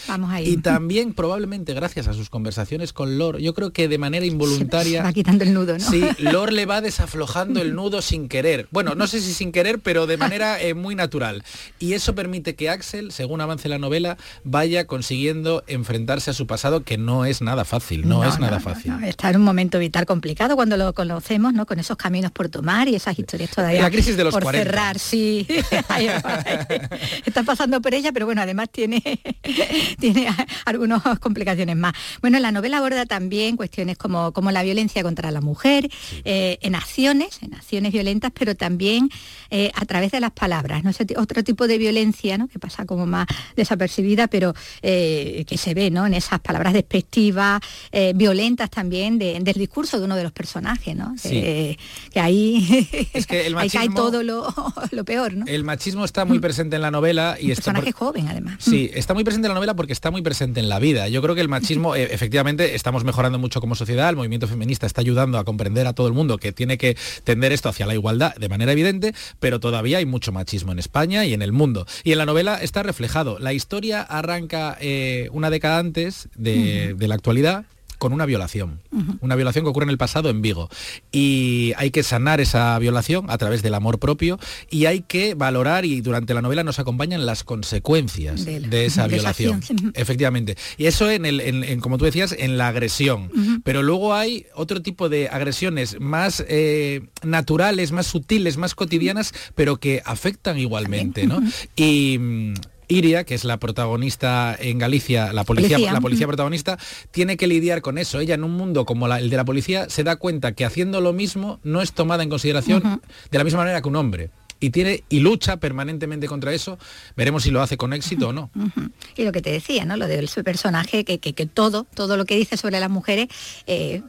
y también probablemente gracias a sus conversaciones con Lor, yo creo que de manera involuntaria se va quitando el nudo, ¿no? Sí, [LAUGHS] Lor le va desaflojando el nudo sin querer. Bueno, no sé si sin querer, pero de manera eh, muy natural. Y eso permite que Axel, según avance la novela, vaya consiguiendo enfrentarse a su pasado, que no es nada fácil, no, no es nada no, fácil. No, está en un momento vital complicado cuando lo conocemos, ¿no? Con esos caminos por tomar y esas historias todavía la crisis de los por 40. cerrar, sí. [LAUGHS] está pasando por ella, pero bueno, además tiene [LAUGHS] tiene algunas complicaciones más. Bueno, la novela aborda también cuestiones como, como la violencia contra la mujer, sí. eh, en acciones, en acciones violentas, pero también eh, a través de las palabras, ¿no? Otro tipo de violencia, ¿no? Que pasa como más desapercibida, pero eh, que se ve, ¿no? En esas palabras despectivas, violentas también de, del discurso de uno de los personajes, ¿no? Sí. que ahí, [LAUGHS] es que el machismo, [LAUGHS] ahí cae todo lo, lo, peor, ¿no? El machismo está muy presente en la novela y Un está personaje por... joven, además. Sí, está muy presente en la novela porque está muy presente en la vida. Yo creo que el machismo, eh, efectivamente, estamos mejorando mucho como sociedad, el movimiento feminista está ayudando a comprender a todo el mundo que tiene que tender esto hacia la igualdad de manera evidente, pero todavía hay mucho machismo en España y en el mundo. Y en la novela está reflejado. La historia arranca eh, una década antes de, uh -huh. de la actualidad con una violación, uh -huh. una violación que ocurre en el pasado en Vigo. Y hay que sanar esa violación a través del amor propio y hay que valorar, y durante la novela nos acompañan las consecuencias de, la, de esa de violación. Esa [LAUGHS] Efectivamente. Y eso, en, el, en, en, como tú decías, en la agresión. Uh -huh. Pero luego hay otro tipo de agresiones más eh, naturales, más sutiles, más cotidianas, pero que afectan igualmente. ¿no? Y Iria, que es la protagonista en Galicia, la policía, policía. la policía protagonista, tiene que lidiar con eso. Ella en un mundo como la, el de la policía se da cuenta que haciendo lo mismo no es tomada en consideración uh -huh. de la misma manera que un hombre y tiene y lucha permanentemente contra eso veremos si lo hace con éxito uh -huh, o no uh -huh. y lo que te decía no lo del su personaje que, que, que, todo todo lo que dice sobre las mujeres eh,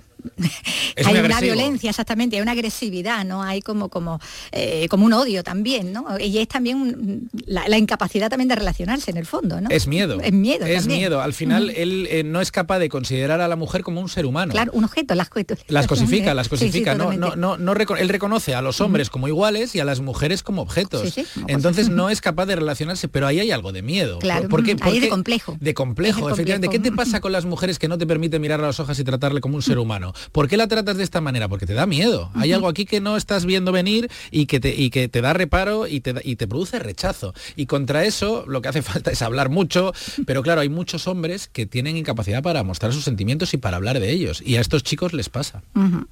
es hay una violencia, exactamente, hay una agresividad, ¿no? Hay como, como, eh, como un odio también, ¿no? Y es también un, la, la, incapacidad también de relacionarse en el fondo, ¿no? Es miedo. Es miedo. Es también. miedo. Al final, él eh, no es capaz de considerar a la mujer como un ser humano. Claro, un objeto, las, las [LAUGHS] cosifica, las cosifica. Sí, sí, no, no, no, reco él reconoce a los hombres como iguales y a las mujeres como objetos. Sí, Entonces no es capaz de relacionarse, pero ahí hay algo de miedo. Claro, ¿Por qué? Ahí de complejo. De complejo, efectivamente. ¿Qué te pasa con las mujeres que no te permite mirar a las hojas y tratarle como un ser humano? ¿Por qué la tratas de esta manera? Porque te da miedo. Uh -huh. Hay algo aquí que no estás viendo venir y que te, y que te da reparo y te, y te produce rechazo. Y contra eso lo que hace [LAUGHS] falta es hablar mucho, pero claro, hay muchos hombres que tienen incapacidad para mostrar sus sentimientos y para hablar de ellos. Y a estos chicos les pasa. Uh -huh.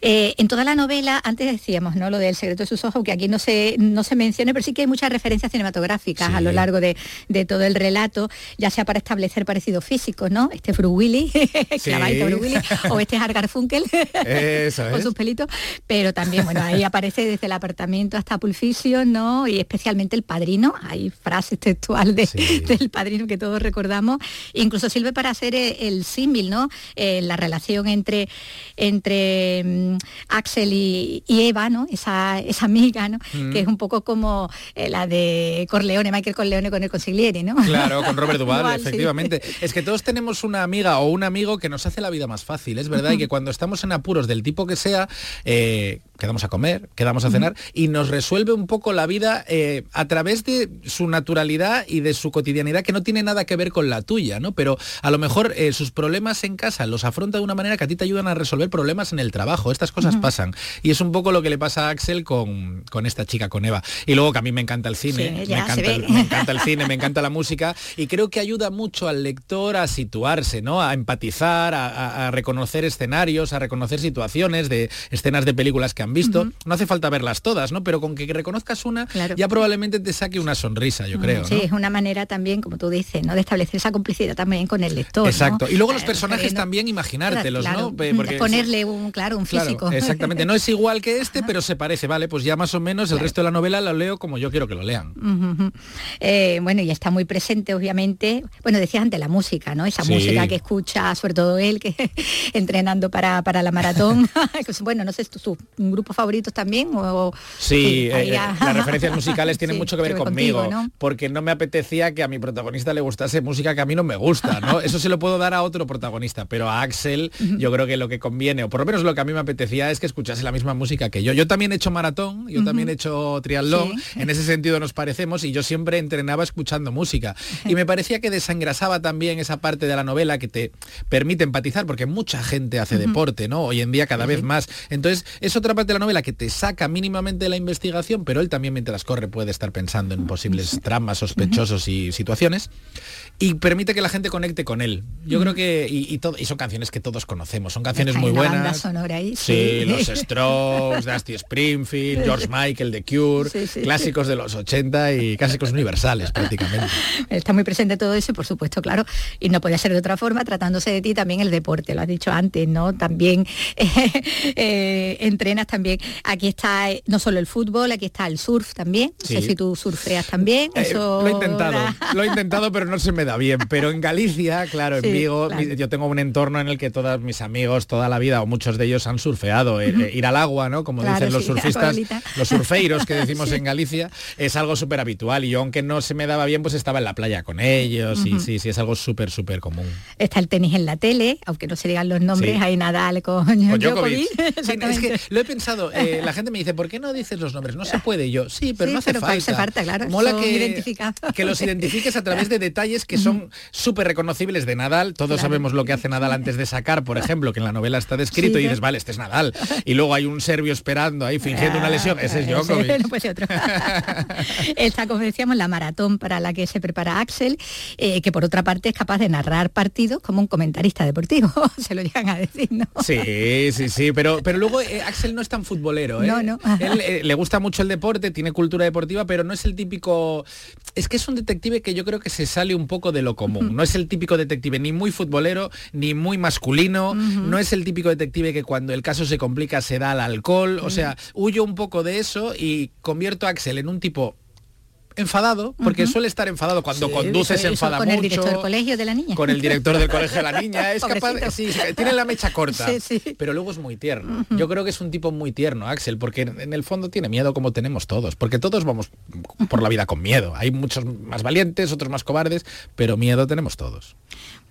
eh, en toda la novela, antes decíamos, ¿no? Lo del secreto de sus ojos, que aquí no se, no se mencione, pero sí que hay muchas referencias cinematográficas sí. a lo largo de, de, todo el relato, ya sea para establecer parecidos físicos, ¿no? Este Fru Willy, [LAUGHS] sí. Willy, o este Hargar [LAUGHS] Funkel. [LAUGHS] Eso es. con sus pelitos, pero también, bueno, ahí [LAUGHS] aparece desde el apartamento hasta Pulp Fiction, ¿no? Y especialmente el padrino, hay frases textuales de, sí. [LAUGHS] del padrino que todos recordamos, incluso sirve para hacer el, el símil, ¿no? Eh, la relación entre, entre um, Axel y, y, Eva, ¿no? Esa, esa amiga, ¿no? Mm. Que es un poco como eh, la de Corleone, Michael Corleone con el consigliere, ¿no? Claro, con Robert Duval, efectivamente. Sí. Es que todos tenemos una amiga o un amigo que nos hace la vida más fácil, es verdad, y que cuando estamos en apuros del tipo que sea, eh, quedamos a comer, quedamos a cenar y nos resuelve un poco la vida eh, a través de su naturalidad y de su cotidianidad que no tiene nada que ver con la tuya, ¿no? Pero a lo mejor eh, sus problemas en casa los afronta de una manera que a ti te ayudan a resolver problemas en el trabajo. Estas cosas pasan. Y es un poco lo que le pasa a Axel con, con esta chica, con Eva. Y luego que a mí me encanta el cine, me, encanta el, me encanta el cine, me encanta la música y creo que ayuda mucho al lector a situarse, ¿no? A empatizar, a, a reconocer escenarios, a reconocer situaciones de escenas de películas que han visto. No hace falta verlas todas, ¿no? Pero con que reconozcas una, ya probablemente te saque una sonrisa, yo creo. Sí, es una manera también, como tú dices, ¿no? De establecer esa complicidad también con el lector. Exacto. Y luego los personajes también imaginártelos, ¿no? Porque, Ponerle un, claro, un físico. exactamente. [LAUGHS] No es igual que este, pero se parece, ¿vale? Pues ya más o menos el resto de la novela lo leo como yo quiero que lo lean. Eh, bueno, y está muy presente, obviamente. Bueno, decías antes la música, ¿no? Esa música que escucha, sobre todo él, que [LAUGHS] entrenando para, para la maratón. [LAUGHS] bueno, no sé, sus grupos favoritos también. O, sí, eh, las referencias [LAUGHS] musicales tienen mucho que ver conmigo, porque no me apetecía que a mi protagonista le gustase música que a mí no me gusta, ¿no? [LAUGHS] Eso se lo puedo dar a otro protagonista, pero a Axel yo creo que lo que conviene, o por lo menos lo que a mí me apetecía es que escuchase la misma música que yo. Yo también he hecho maratón, yo también he hecho triatlón, en ese sentido nos parecemos y yo siempre entrenaba escuchando música. Y me parecía que desengrasaba también esa parte de la novela que te permite empatizar, porque mucha gente hace deporte, ¿no? Hoy en día cada vez más. Entonces, es otra parte de la novela que te saca mínimamente de la investigación, pero él también mientras corre puede estar pensando en posibles tramas sospechosos y situaciones y permite que la gente conecte con él. Yo creo que, y, todo, y son canciones que todos conocemos, son canciones muy buenas. sonora ahí, sí. los Strokes, [LAUGHS] Dusty Springfield, George Michael, The Cure, clásicos de los 80 y clásicos universales prácticamente. Está muy presente todo eso y por supuesto, claro, y no podía ser de otra forma, tratándose de ti también el deporte, lo has dicho antes, ¿no? También [LAUGHS] eh, entrenas también, aquí está eh, no solo el fútbol, aquí está el surf también, no sé si tú surfeas también. Eh, lo he intentado, lo he intentado, pero no se me da bien. Pero en Galicia, claro, en Vigo, yo tengo un entorno en el que todos mis amigos toda la vida, o muchos de ellos han surfeado. Eh, ir al agua, ¿no? Como dicen los surfistas, los surfeiros que [LAUGHS] decimos en Galicia, es algo súper habitual. Y yo, aunque no se me daba bien, pues estaba en la playa con ellos. Y sí, sí, es algo súper, súper común. Está el tenis en la tele, aunque no se digan los nombres, hay Nadal con, con Djokovic. [LAUGHS] es que lo he pensado, eh, la gente me dice, ¿por qué no dices los nombres? No se puede yo. Sí, pero no hace falta. claro. Mola que, que los identifiques a través de detalles que son súper reconocibles de Nadal. Todos sabemos lo que hace Nadal antes de sacar, por ejemplo, que en la novela está descrito y dices, vale, este es Nadal. Y luego hay un serbio esperando ahí fingiendo una lesión. Ese es Djokovic. no puede ser otro. [LAUGHS] Esta, como decíamos, la maratón para la que se prepara Axel, eh, que por otra parte es capaz de narrar partidos como un comentarista deportivo. [LAUGHS] se lo llegan a decir, ¿no? Sí, sí, sí. Pero, pero luego eh, Axel no es tan futbolero. ¿eh? No, no. [LAUGHS] Él le gusta mucho el deporte, tiene cultura deportiva, pero no es el típico... Es que es un detective que yo creo que se sale un poco de lo común. No es el típico detective ni muy futbolero, ni muy masculino, no es el típico detective que cuando el caso se complica se da al alcohol, o sea, huyo un poco de eso y convierto a Axel en un tipo enfadado, porque suele estar enfadado cuando conduces se enfada con el director del colegio de la niña. Con el director del colegio de la niña. Es capaz, sí, tiene la mecha corta, pero luego es muy tierno. Yo creo que es un tipo muy tierno, Axel, porque en el fondo tiene miedo como tenemos todos, porque todos vamos por la vida con miedo. Hay muchos más valientes, otros más cobardes, pero miedo tenemos todos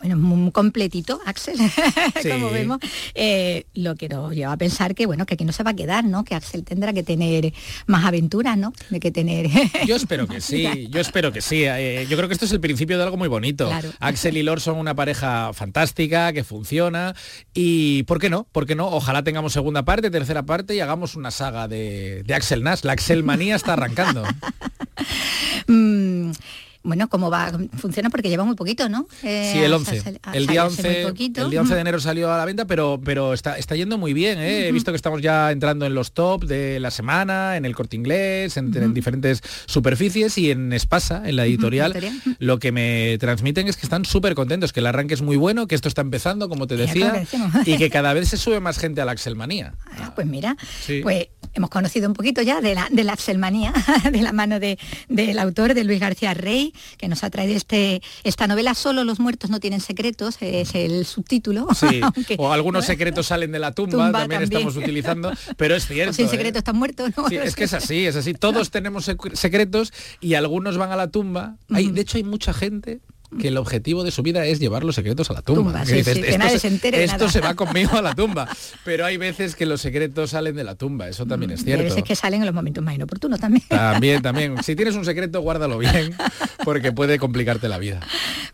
bueno, muy completito, Axel, [LAUGHS] como vemos, eh, lo que nos lleva a pensar que, bueno, que aquí no se va a quedar, ¿no? Que Axel tendrá que tener más aventuras, ¿no? De que tener... yo espero que sí, [LAUGHS] yo espero que sí. Eh, yo creo que esto es el principio de algo muy bonito. Axel y Lor son una pareja fantástica, que funciona, y ¿por qué no? ¿Por qué no? Ojalá tengamos segunda parte, tercera parte y hagamos una saga de, Axel Nash. La Axel manía está arrancando. [LAUGHS] Mm, bueno, ¿cómo va? Funciona porque lleva muy poquito, ¿no? Eh, sí, el 11. el, día 11 el día 11 de enero salió a la venta, pero, pero está, está yendo muy bien. ¿eh? He visto que estamos ya entrando en los top de la semana, en el corte inglés, en, diferentes superficies y en Espasa, en la editorial. Lo que me transmiten es que están súper contentos, que el arranque es muy bueno, que esto está empezando, como te decía, y que cada vez se sube más gente a la Axelmanía. Ah, pues mira, pues hemos conocido un poquito ya de la, de la Axelmanía, [LAUGHS] de la mano de, del autor, de Luis García Rey que nos ha traído este, esta novela. Solo los muertos no tienen secretos, es el subtítulo. [LAUGHS] o algunos secretos salen de la tumba, también, estamos utilizando, pero es [LAUGHS] cierto. sin ¿eh? secretos están muertos, ¿no? es que es así, es así. Todos tenemos secretos y algunos van a la tumba. Hay, de hecho, hay mucha gente que el objetivo de su vida es llevar los secretos a la tumba. Tumba, sí, sí, que nadie se entere esto nada". se va conmigo a la [LAUGHS] tumba. Pero hay veces que los secretos salen de la tumba, eso también es hay cierto. veces que salen en los momentos más inoportunos también. También, también. [LAUGHS] Si tienes un secreto, guárdalo bien, porque puede complicarte la vida.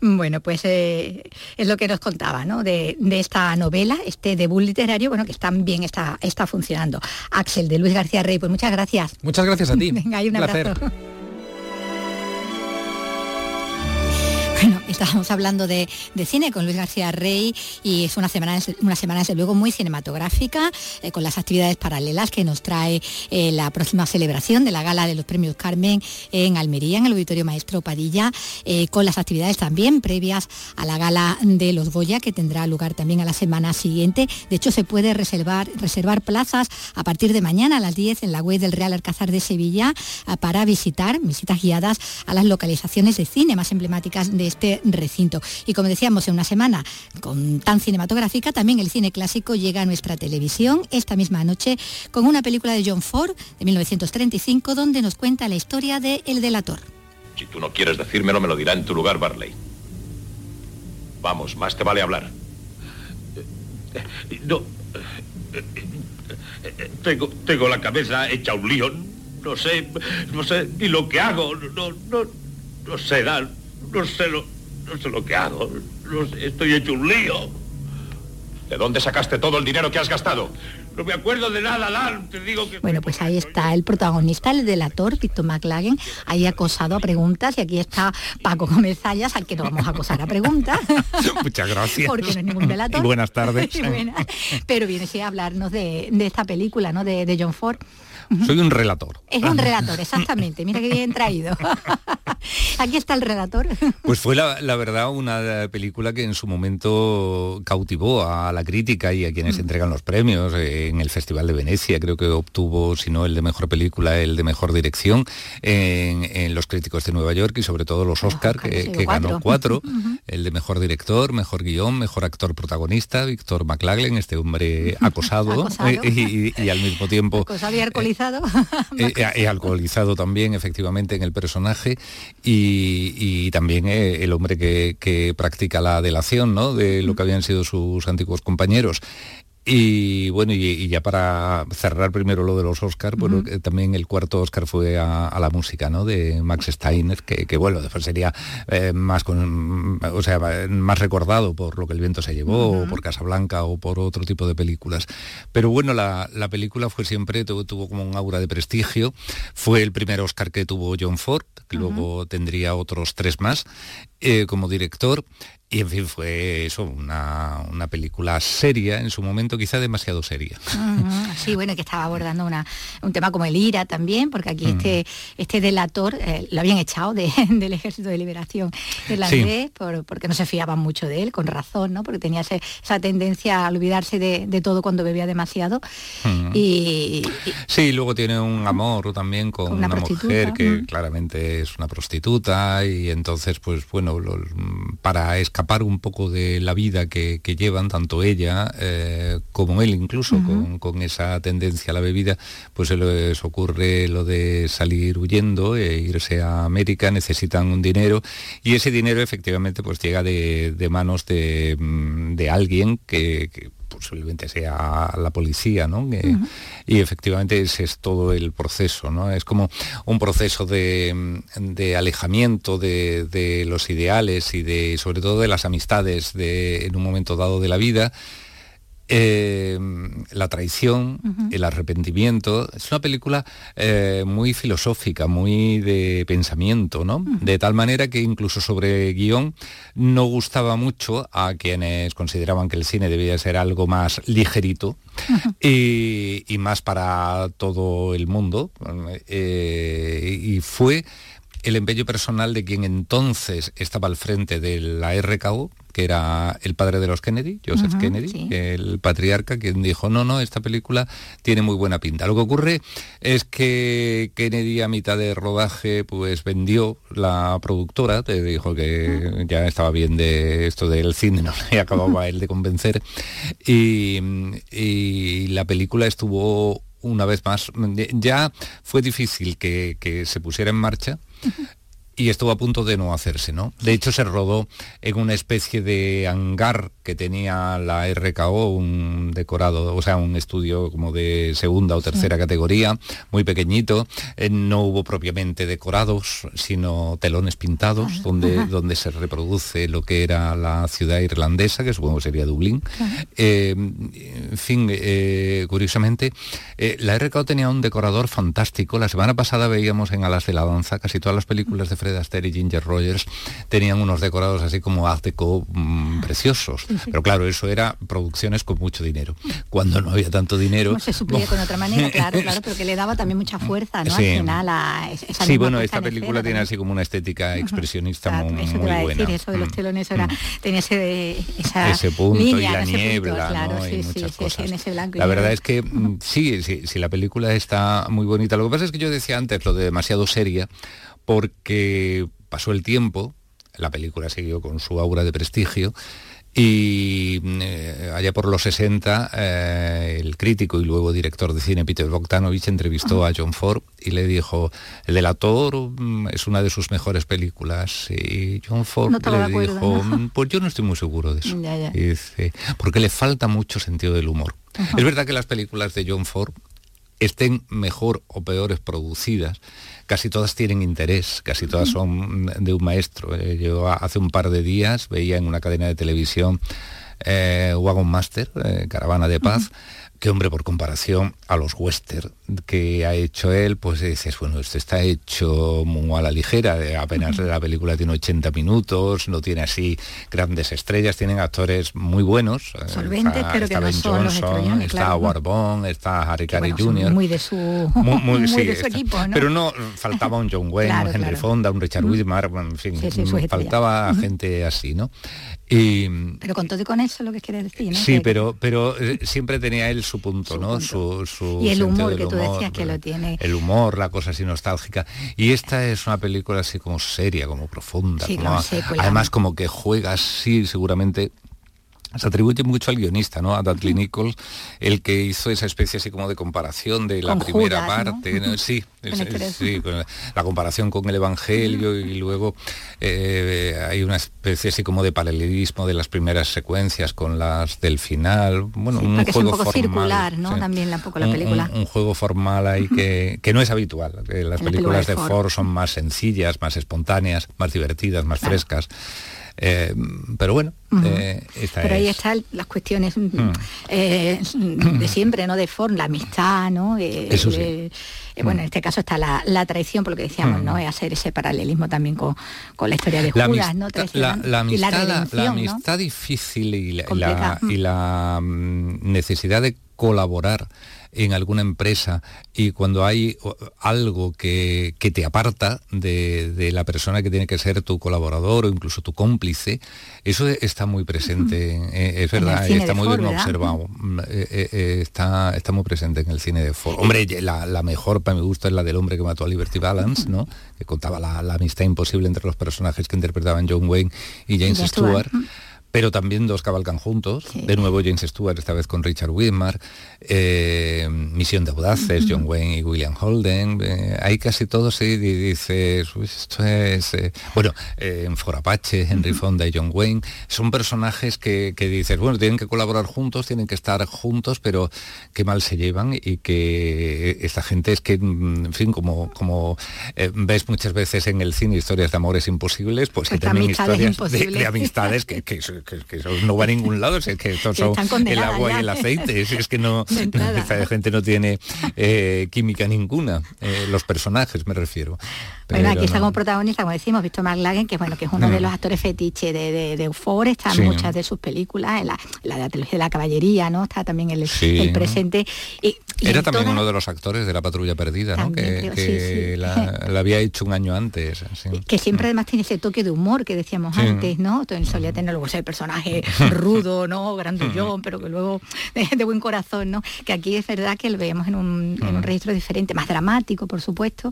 Bueno, pues eh, es lo que nos contaba, ¿no? De, de esta novela, este debut literario, bueno, que tan bien está, está funcionando. Axel, de Luis García Rey, pues muchas gracias. Muchas gracias a ti. [LAUGHS] Venga, y un Un placer. abrazo. Bueno, estábamos hablando de, de cine con Luis García Rey y es una semana, una semana desde luego muy cinematográfica, eh, con las actividades paralelas que nos trae eh, la próxima celebración de la gala de los premios Carmen en Almería, en el Auditorio Maestro Padilla, eh, con las actividades también previas a la gala de los Goya, que tendrá lugar también a la semana siguiente. De hecho, se puede reservar, reservar plazas a partir de mañana a las 10 en la web del Real Alcázar de Sevilla para visitar, visitas guiadas a las localizaciones de cine más emblemáticas de este recinto. Y como decíamos, en una semana con tan cinematográfica, también el cine clásico llega a nuestra televisión esta misma noche con una película de John Ford de 1935 donde nos cuenta la historia de El Delator. Si tú no quieres decírmelo, me lo dirá en tu lugar, Barley. Vamos, más te vale hablar. No. Tengo, tengo la cabeza hecha un lío. No sé, no sé ni lo que hago. No, no, no sé, Dan. No sé lo, no sé lo que hago. No sé, estoy hecho un lío. ¿De dónde sacaste todo el dinero que has gastado? No me acuerdo de nada, Dan. Te digo que... Bueno, pues ahí está el protagonista, el delator, Víctor McLagan, ahí acosado a preguntas y aquí está Paco Gómez Zayas, al que no vamos a acosar a preguntas. [LAUGHS] Muchas gracias. Porque no es ningún delator. Y buenas tardes. [LAUGHS] Y buenas. Pero viene sí a hablarnos de, de esta película, ¿no? De, de John Ford. Soy un relator. Es un relator, exactamente. Mira qué bien traído. [LAUGHS] Aquí está el relator. Pues fue la, la verdad una película que en su momento cautivó a la crítica y a quienes entregan los premios. Eh, En el Festival de Venecia creo que obtuvo, si no el de mejor película, el de mejor dirección en, en los críticos de Nueva York y sobre todo los Oscar, que, ganó cuatro. El de mejor director, mejor guion, mejor actor protagonista, Víctor McLaglen, este hombre acosado, [LAUGHS] Acosado. eh, y, y al mismo tiempo alcoholizado. [LAUGHS] eh, eh, alcoholizado también efectivamente en el personaje y, también eh, el hombre que, que practica la delación ¿no? de lo que habían sido sus antiguos compañeros. Y bueno, y, y ya para cerrar primero lo de los Oscars, bueno, que también el cuarto Oscar fue a, a la música, ¿no? De Max Steiner, que, que, bueno, después sería eh, más con, o sea, más recordado por lo que el viento se llevó, o por Casablanca o por otro tipo de películas. Pero bueno, la, la película fue siempre, tuvo, tuvo como un aura de prestigio. Fue el primer Oscar que tuvo John Ford, que luego tendría otros tres más eh, como director. Y en fin, fue eso, una, una película seria, en su momento quizá demasiado seria. Sí, bueno, que estaba abordando una, un tema como el IRA también, porque aquí este, este delator eh, lo habían echado de- [LAUGHS] del Ejército de Liberación Irlandés por- porque no se fiaban mucho de él, con razón, ¿no? Porque tenía ese- esa tendencia a olvidarse de, de todo cuando bebía demasiado. Mm. Y, Sí, luego tiene un amor también con, Con una mujer que claramente es una prostituta y entonces, pues bueno, lo- para escapar un poco de la vida que, que llevan, tanto ella eh, como él incluso, con, con esa tendencia a la bebida, pues se les ocurre lo de salir huyendo e irse a América, necesitan un dinero y ese dinero efectivamente pues llega de, de manos de, mm, de alguien que- que posiblemente sea la policía, ¿no? Y efectivamente ese es todo el proceso, ¿no? Es como un proceso de, de alejamiento de, de los ideales y de, sobre todo de las amistades de, en un momento dado de la vida. Eh, la traición, el arrepentimiento. Es una película eh, muy filosófica, muy de pensamiento, ¿no? De tal manera que incluso sobre guion no gustaba mucho a quienes consideraban que el cine debía ser algo más ligerito y, y más para todo el mundo. Eh, y fue el empeño personal de quien entonces estaba al frente de la RKO, que era el padre de los Kennedy, Joseph Kennedy, sí. el patriarca, quien dijo, no, no, esta película tiene muy buena pinta. Lo que ocurre es que Kennedy a mitad de rodaje pues vendió la productora, te dijo que ya estaba bien de esto del cine, no le acababa él de convencer, y, y la película estuvo una vez más, ya fue difícil que, que se pusiera en marcha, [LAUGHS] y estuvo a punto de no hacerse, ¿no? De hecho se rodó en una especie de hangar que tenía la RKO, un decorado, o sea, un estudio como de segunda o tercera categoría, muy pequeñito. Eh, no hubo propiamente decorados, sino telones pintados, donde, donde se reproduce lo que era la ciudad irlandesa, que supongo sería Dublín. Eh, en fin, eh, curiosamente, la RKO tenía un decorador fantástico. La semana pasada veíamos en Alas de la Danza casi todas las películas de Fred Astaire y Ginger Rogers tenían unos decorados así como Art Deco mm, preciosos. Pero claro, eso era producciones con mucho dinero. Cuando no había tanto dinero... se suplía con otra manera, [LAUGHS] claro, claro, pero que le daba también mucha fuerza, ¿no? Sí. Al final a esa Sí, bueno, esta película escena tiene también. así como una estética expresionista muy, Eso te muy iba a buena. eso de los Mm. telones era, tenía ese, esa ese punto línea, y la ¿no? Niebla claro, ¿no? sí, y sí, muchas sí, cosas en ese blanco y la verdad es que mm, sí, sí sí la película está muy bonita lo que pasa es que yo decía antes lo de demasiado seria porque pasó el tiempo la película siguió con su aura de prestigio y eh, allá por los 60 eh, el crítico y luego director de cine Peter Bogdanovich entrevistó a John Ford y le dijo el delator mm, es una de sus mejores películas y John Ford No le acuerdo, dijo ¿no? "Mm, pues yo no estoy muy seguro de eso Ya, ya. y dice, porque le falta mucho sentido del humor. Es verdad que las películas de John Ford estén mejor o peores producidas, casi todas tienen interés, casi todas son de un maestro. Eh, Yo hace un par de días veía en una cadena de televisión eh, Wagon Master, eh, Caravana de Paz, que hombre, por comparación a los western que ha hecho él, pues dices, bueno, esto está hecho muy a la ligera, de apenas la película tiene 80 minutos, no tiene así grandes estrellas, tienen actores muy buenos. eh, Solventes, está- pero que está no Ben son los Johnson, estrellones, está claro. Howard Bond, está Harry Que, Carey bueno, son Jr. muy de su, [LAUGHS] Muy, muy- [LAUGHS] muy sí, de su está. equipo, ¿no? Pero no, faltaba un John [LAUGHS] Wayne, Claro, un Henry claro. Fonda, un Richard Widmark, en fin, Sí, sí, faltaba gente así, ¿no? Y, Pero con todo y con eso lo que quieres decir, ¿no? Sí, Que- pero, pero eh, siempre tenía él su punto, ¿no? Su, su Y el humor del que tú decías que lo tiene. El humor, la cosa así nostálgica. Y esta es una película así como seria, como profunda. Sí, como además como que juega así, seguramente se atribuye mucho al guionista, ¿no? A Dudley Nichols, el que hizo esa especie así como de comparación de la Con primera parte. ¿no? Sí, es- sí, la, comparación con el Evangelio y luego eh, hay una especie así como de paralelismo de las primeras secuencias con las del final. Bueno, un juego poco formal, circular, ¿no? sí. También la, un poco la Un- película. Un, un juego formal ahí que, que no es habitual. que las la películas de película de Ford Ford. son más sencillas, más espontáneas, más divertidas, más frescas. Eh, pero bueno, Ujú. eh, esta Pero ahí es- están las cuestiones mm, Mm. eh, de siempre, ¿no? De Ford, la amistad, ¿no? Eh, Eso sí. eh, eh, bueno, en este caso está la, la traición, por lo que decíamos, Mm. ¿no? Es hacer ese paralelismo también con, con la historia de la, Judas, ¿no? la, la amistad, difícil y la, y y la, mm, necesidad de colaborar en alguna empresa y cuando hay algo que, que te aparta de, de la persona que tiene que ser tu colaborador o incluso tu cómplice, eso está muy presente, eh, es verdad, está muy Ford, bien ¿verdad? observado, Mm, eh, eh, está, está muy presente en el cine de Ford. Hombre, la, la mejor para mi gusto es la del hombre que mató a Liberty Balance, ¿no? que contaba la, la amistad imposible entre los personajes que interpretaban John Wayne y James. Stewart. Pero también dos cabalgan juntos, de nuevo James Stewart, esta vez con Richard Widmark, eh, Misión de Audaces, John Wayne y William Holden, eh, hay casi todos y di- dices, "Uy, esto es... eh", bueno, eh, en For Apache, Henry Fonda y John Wayne, son personajes que, que dices, bueno, tienen que colaborar juntos, tienen que estar juntos, pero qué mal se llevan y que esta gente es que, mm, en fin, como, como ves muchas veces en el cine historias de amores imposibles, pues, que Pues también amistades historias de, de amistades que, [LAUGHS] que, que- que eso no va a ningún lado, es que estos [LAUGHS] son el agua ya. y el aceite, es, es que no, [LAUGHS] esta gente no tiene eh, química ninguna, eh, los personajes me refiero. Bueno, aquí Pero está no. como protagonista, como decimos, Víctor McLagan, que bueno, que es uno de Mm. los actores fetiche de, de, de Eufor, está en Sí. muchas de sus películas, en la, la de la trilogía de la caballería, ¿no? Está también el, Sí. el presente. Y, y Era también uno de los actores de la patrulla perdida, ¿no? Que, creo, que sí, sí. La, la había hecho un año antes. que siempre además tiene ese toque de humor que decíamos antes, ¿no? Entonces solía tener luego ese personaje rudo, ¿no? Grandullón, pero que luego [LAUGHS] de, de buen corazón, ¿no? Que aquí es verdad que lo veíamos en un, en un registro diferente, más dramático, por supuesto,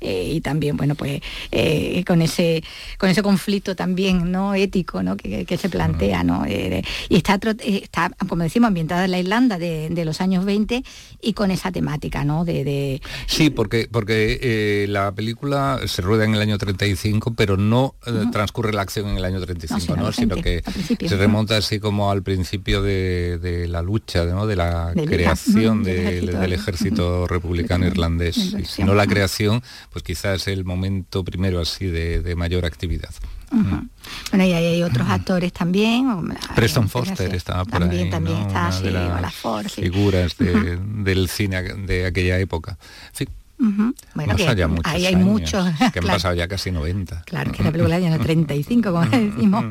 eh, y también también, bueno, pues eh, con ese con ese conflicto también no ético ¿no? Que, se plantea, ¿no? Eh, y está, está, como decimos, ambientada en la Irlanda de, los años 20 y con esa temática, ¿no? De, Sí, porque, porque la película se rueda en el año 35, pero no transcurre la acción en el año 35, ¿no? Sino que se remonta así como al principio de, la lucha, ¿no? De la creación del, ejército, republicano irlandés. Y si no la creación, pues quizás el momento primero así de, mayor actividad. Mm. Bueno, y hay otros actores también. Preston Foster estaba por ahí. También está, de las figuras del cine de aquella época. Bueno, que ahí hay muchos. Que han [LAUGHS] pasado ya casi 90. Claro, que la película ya 35, como decimos.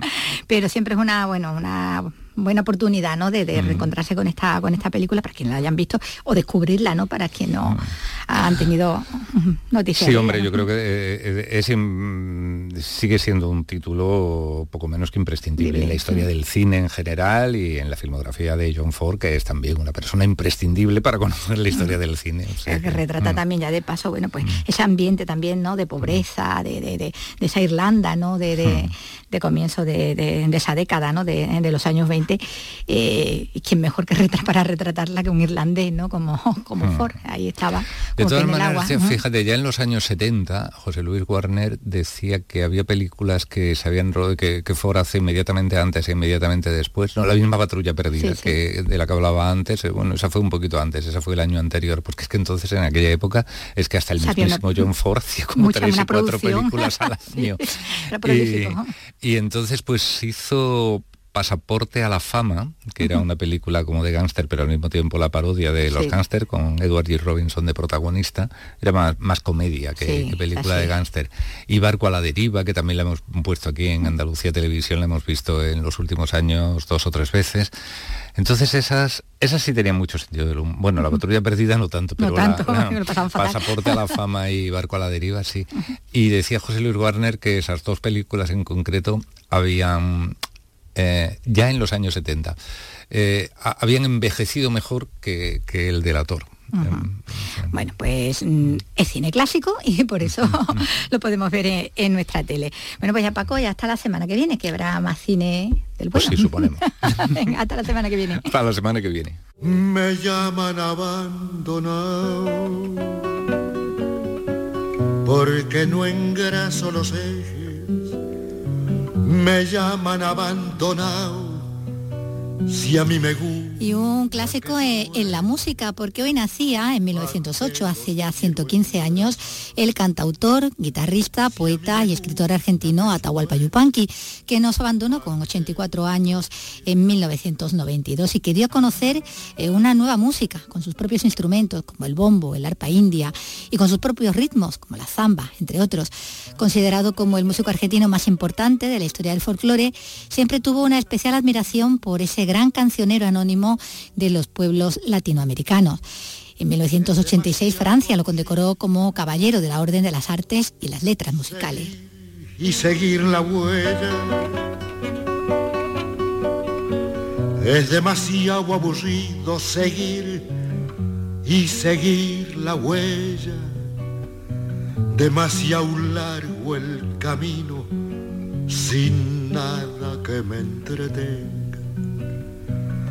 Pero siempre es una, bueno, una buena oportunidad ¿no? de, mm. reencontrarse con esta con esta película para quienes la hayan visto o descubrirla no para quienes no mm. han tenido noticias sí hombre yo creo que eh, es, sigue siendo un título poco menos que imprescindible en la historia del cine en general y en la filmografía de John Ford que es también una persona imprescindible para conocer la historia del cine [LAUGHS] que retrata mm. también ya de paso bueno pues ese ambiente también no de pobreza de, de, esa Irlanda no de, de comienzo de, esa década, ¿no? de, los años 20, eh, y quién mejor que para retratarla que un irlandés, ¿no? Como, [LAUGHS] como hmm. Ford, ahí estaba. De todas maneras, fíjate, ya en los años 70, José Luis Warner decía que había películas que se habían que, que Ford hace inmediatamente antes e inmediatamente después, no la misma patrulla perdida que de la que hablaba antes, eh, bueno, esa fue un poquito antes, esa fue el año anterior, porque es que entonces en aquella época es que hasta el mismo John Ford hacía como tres y cuatro películas al [LAUGHS] año. Y entonces pues hizo Pasaporte a la Fama, que era una película como de gángster, pero al mismo tiempo la parodia de los gángster, con Edward G. Robinson de protagonista. Era más, más comedia que, película de gángster. Y Barco a la Deriva, que también la hemos puesto aquí en Andalucía Televisión, la hemos visto en los últimos años dos o tres veces. Entonces esas, esas sí tenían mucho sentido del Bueno, la patrulla perdida no tanto, pero [LAUGHS] pasaporte a la fama y barco a la deriva, sí. Y decía José Luis Warner que esas dos películas en concreto habían, eh, ya en los años 70, eh, habían envejecido mejor que, que el delator. Bueno, pues mm, es cine clásico [LAUGHS] y por eso lo podemos ver en, nuestra tele. Bueno, pues ya Paco, ya hasta la semana que viene, que habrá más cine del pues sí, suponemos. [LAUGHS] hasta la semana que viene. Hasta la semana que viene. Me llaman abandonado porque no engraso los ejes. Me llaman abandonado si a mí me gusta y un clásico en, la música, porque hoy nacía en 1908, hace ya 115 años, el cantautor, guitarrista, poeta y escritor argentino Atahualpa Yupanqui, que nos abandonó con 84 años en 1992 y que dio a conocer eh, una nueva música con sus propios instrumentos, como el bombo, el arpa india, y con sus propios ritmos, como la zamba, entre otros. Considerado como el músico argentino más importante de la historia del folclore, siempre tuvo una especial admiración por ese gran cancionero anónimo de los pueblos latinoamericanos. En 1986 Francia lo condecoró como caballero de la Orden de las Artes y las Letras Musicales. Y seguir la huella es demasiado aburrido seguir y seguir la huella. Demasiado largo el camino sin nada que me entretenga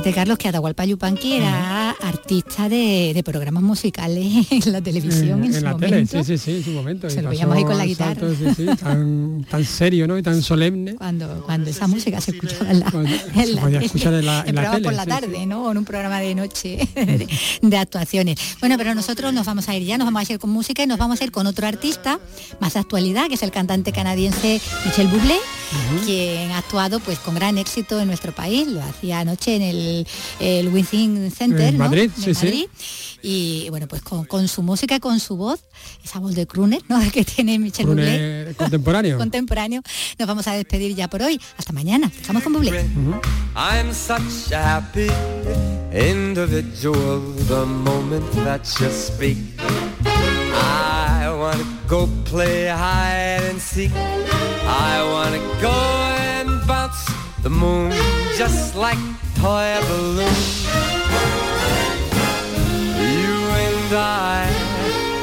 Fíjate, Carlos, que Atahualpa Yupanqui era artista de, programas musicales [LAUGHS] en la televisión en, su la momento. Tele, sí, sí, sí, en su momento. Se lo veíamos ahí con la guitarra. tan, serio, ¿no? Y tan solemne. Cuando, cuando esa música se escuchaba en la, [LAUGHS] en la, escuchar en la, en la tele, por la tarde, ¿no? En un programa de noche [LAUGHS] de, actuaciones. Bueno, pero nosotros nos vamos a ir ya, nos vamos a ir con música y nos vamos a ir con otro artista más actualidad, que es el cantante canadiense Michel Bublé, quien ha actuado pues con gran éxito en nuestro país. Lo hacía anoche en el el, Within Center, en Madrid, sí, Sí. Y bueno, pues con, su música, con su voz, esa voz de crooner ¿no? [LAUGHS] que tiene Michel Bublé. Contemporáneo. [LAUGHS] contemporáneo. Nos vamos a despedir ya por hoy. Hasta mañana. Estamos con Bublé. I'm such a happy individual the moment that you speak. I wanna go play hide and seek. I wanna go and bounce the moon just like toy balloons. You and I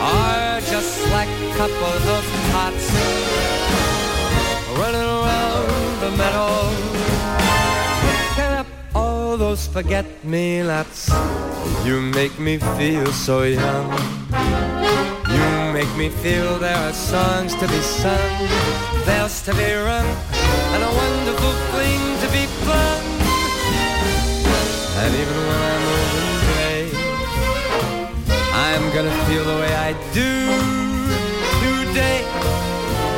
are just like a couple of tots running around the meadow. Picking up all those forget-me-nots. You make me feel so young. You make me feel there are songs to be sung, bells to be rung, and a wonderful fling to be flung. I'm gonna feel the way I do today.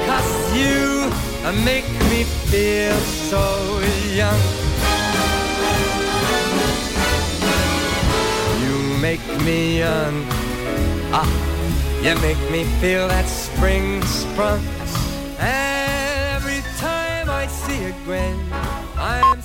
Cause you make me feel so young. You make me young. Ah, you make me feel that spring sprung. And every time I see a grin, I'm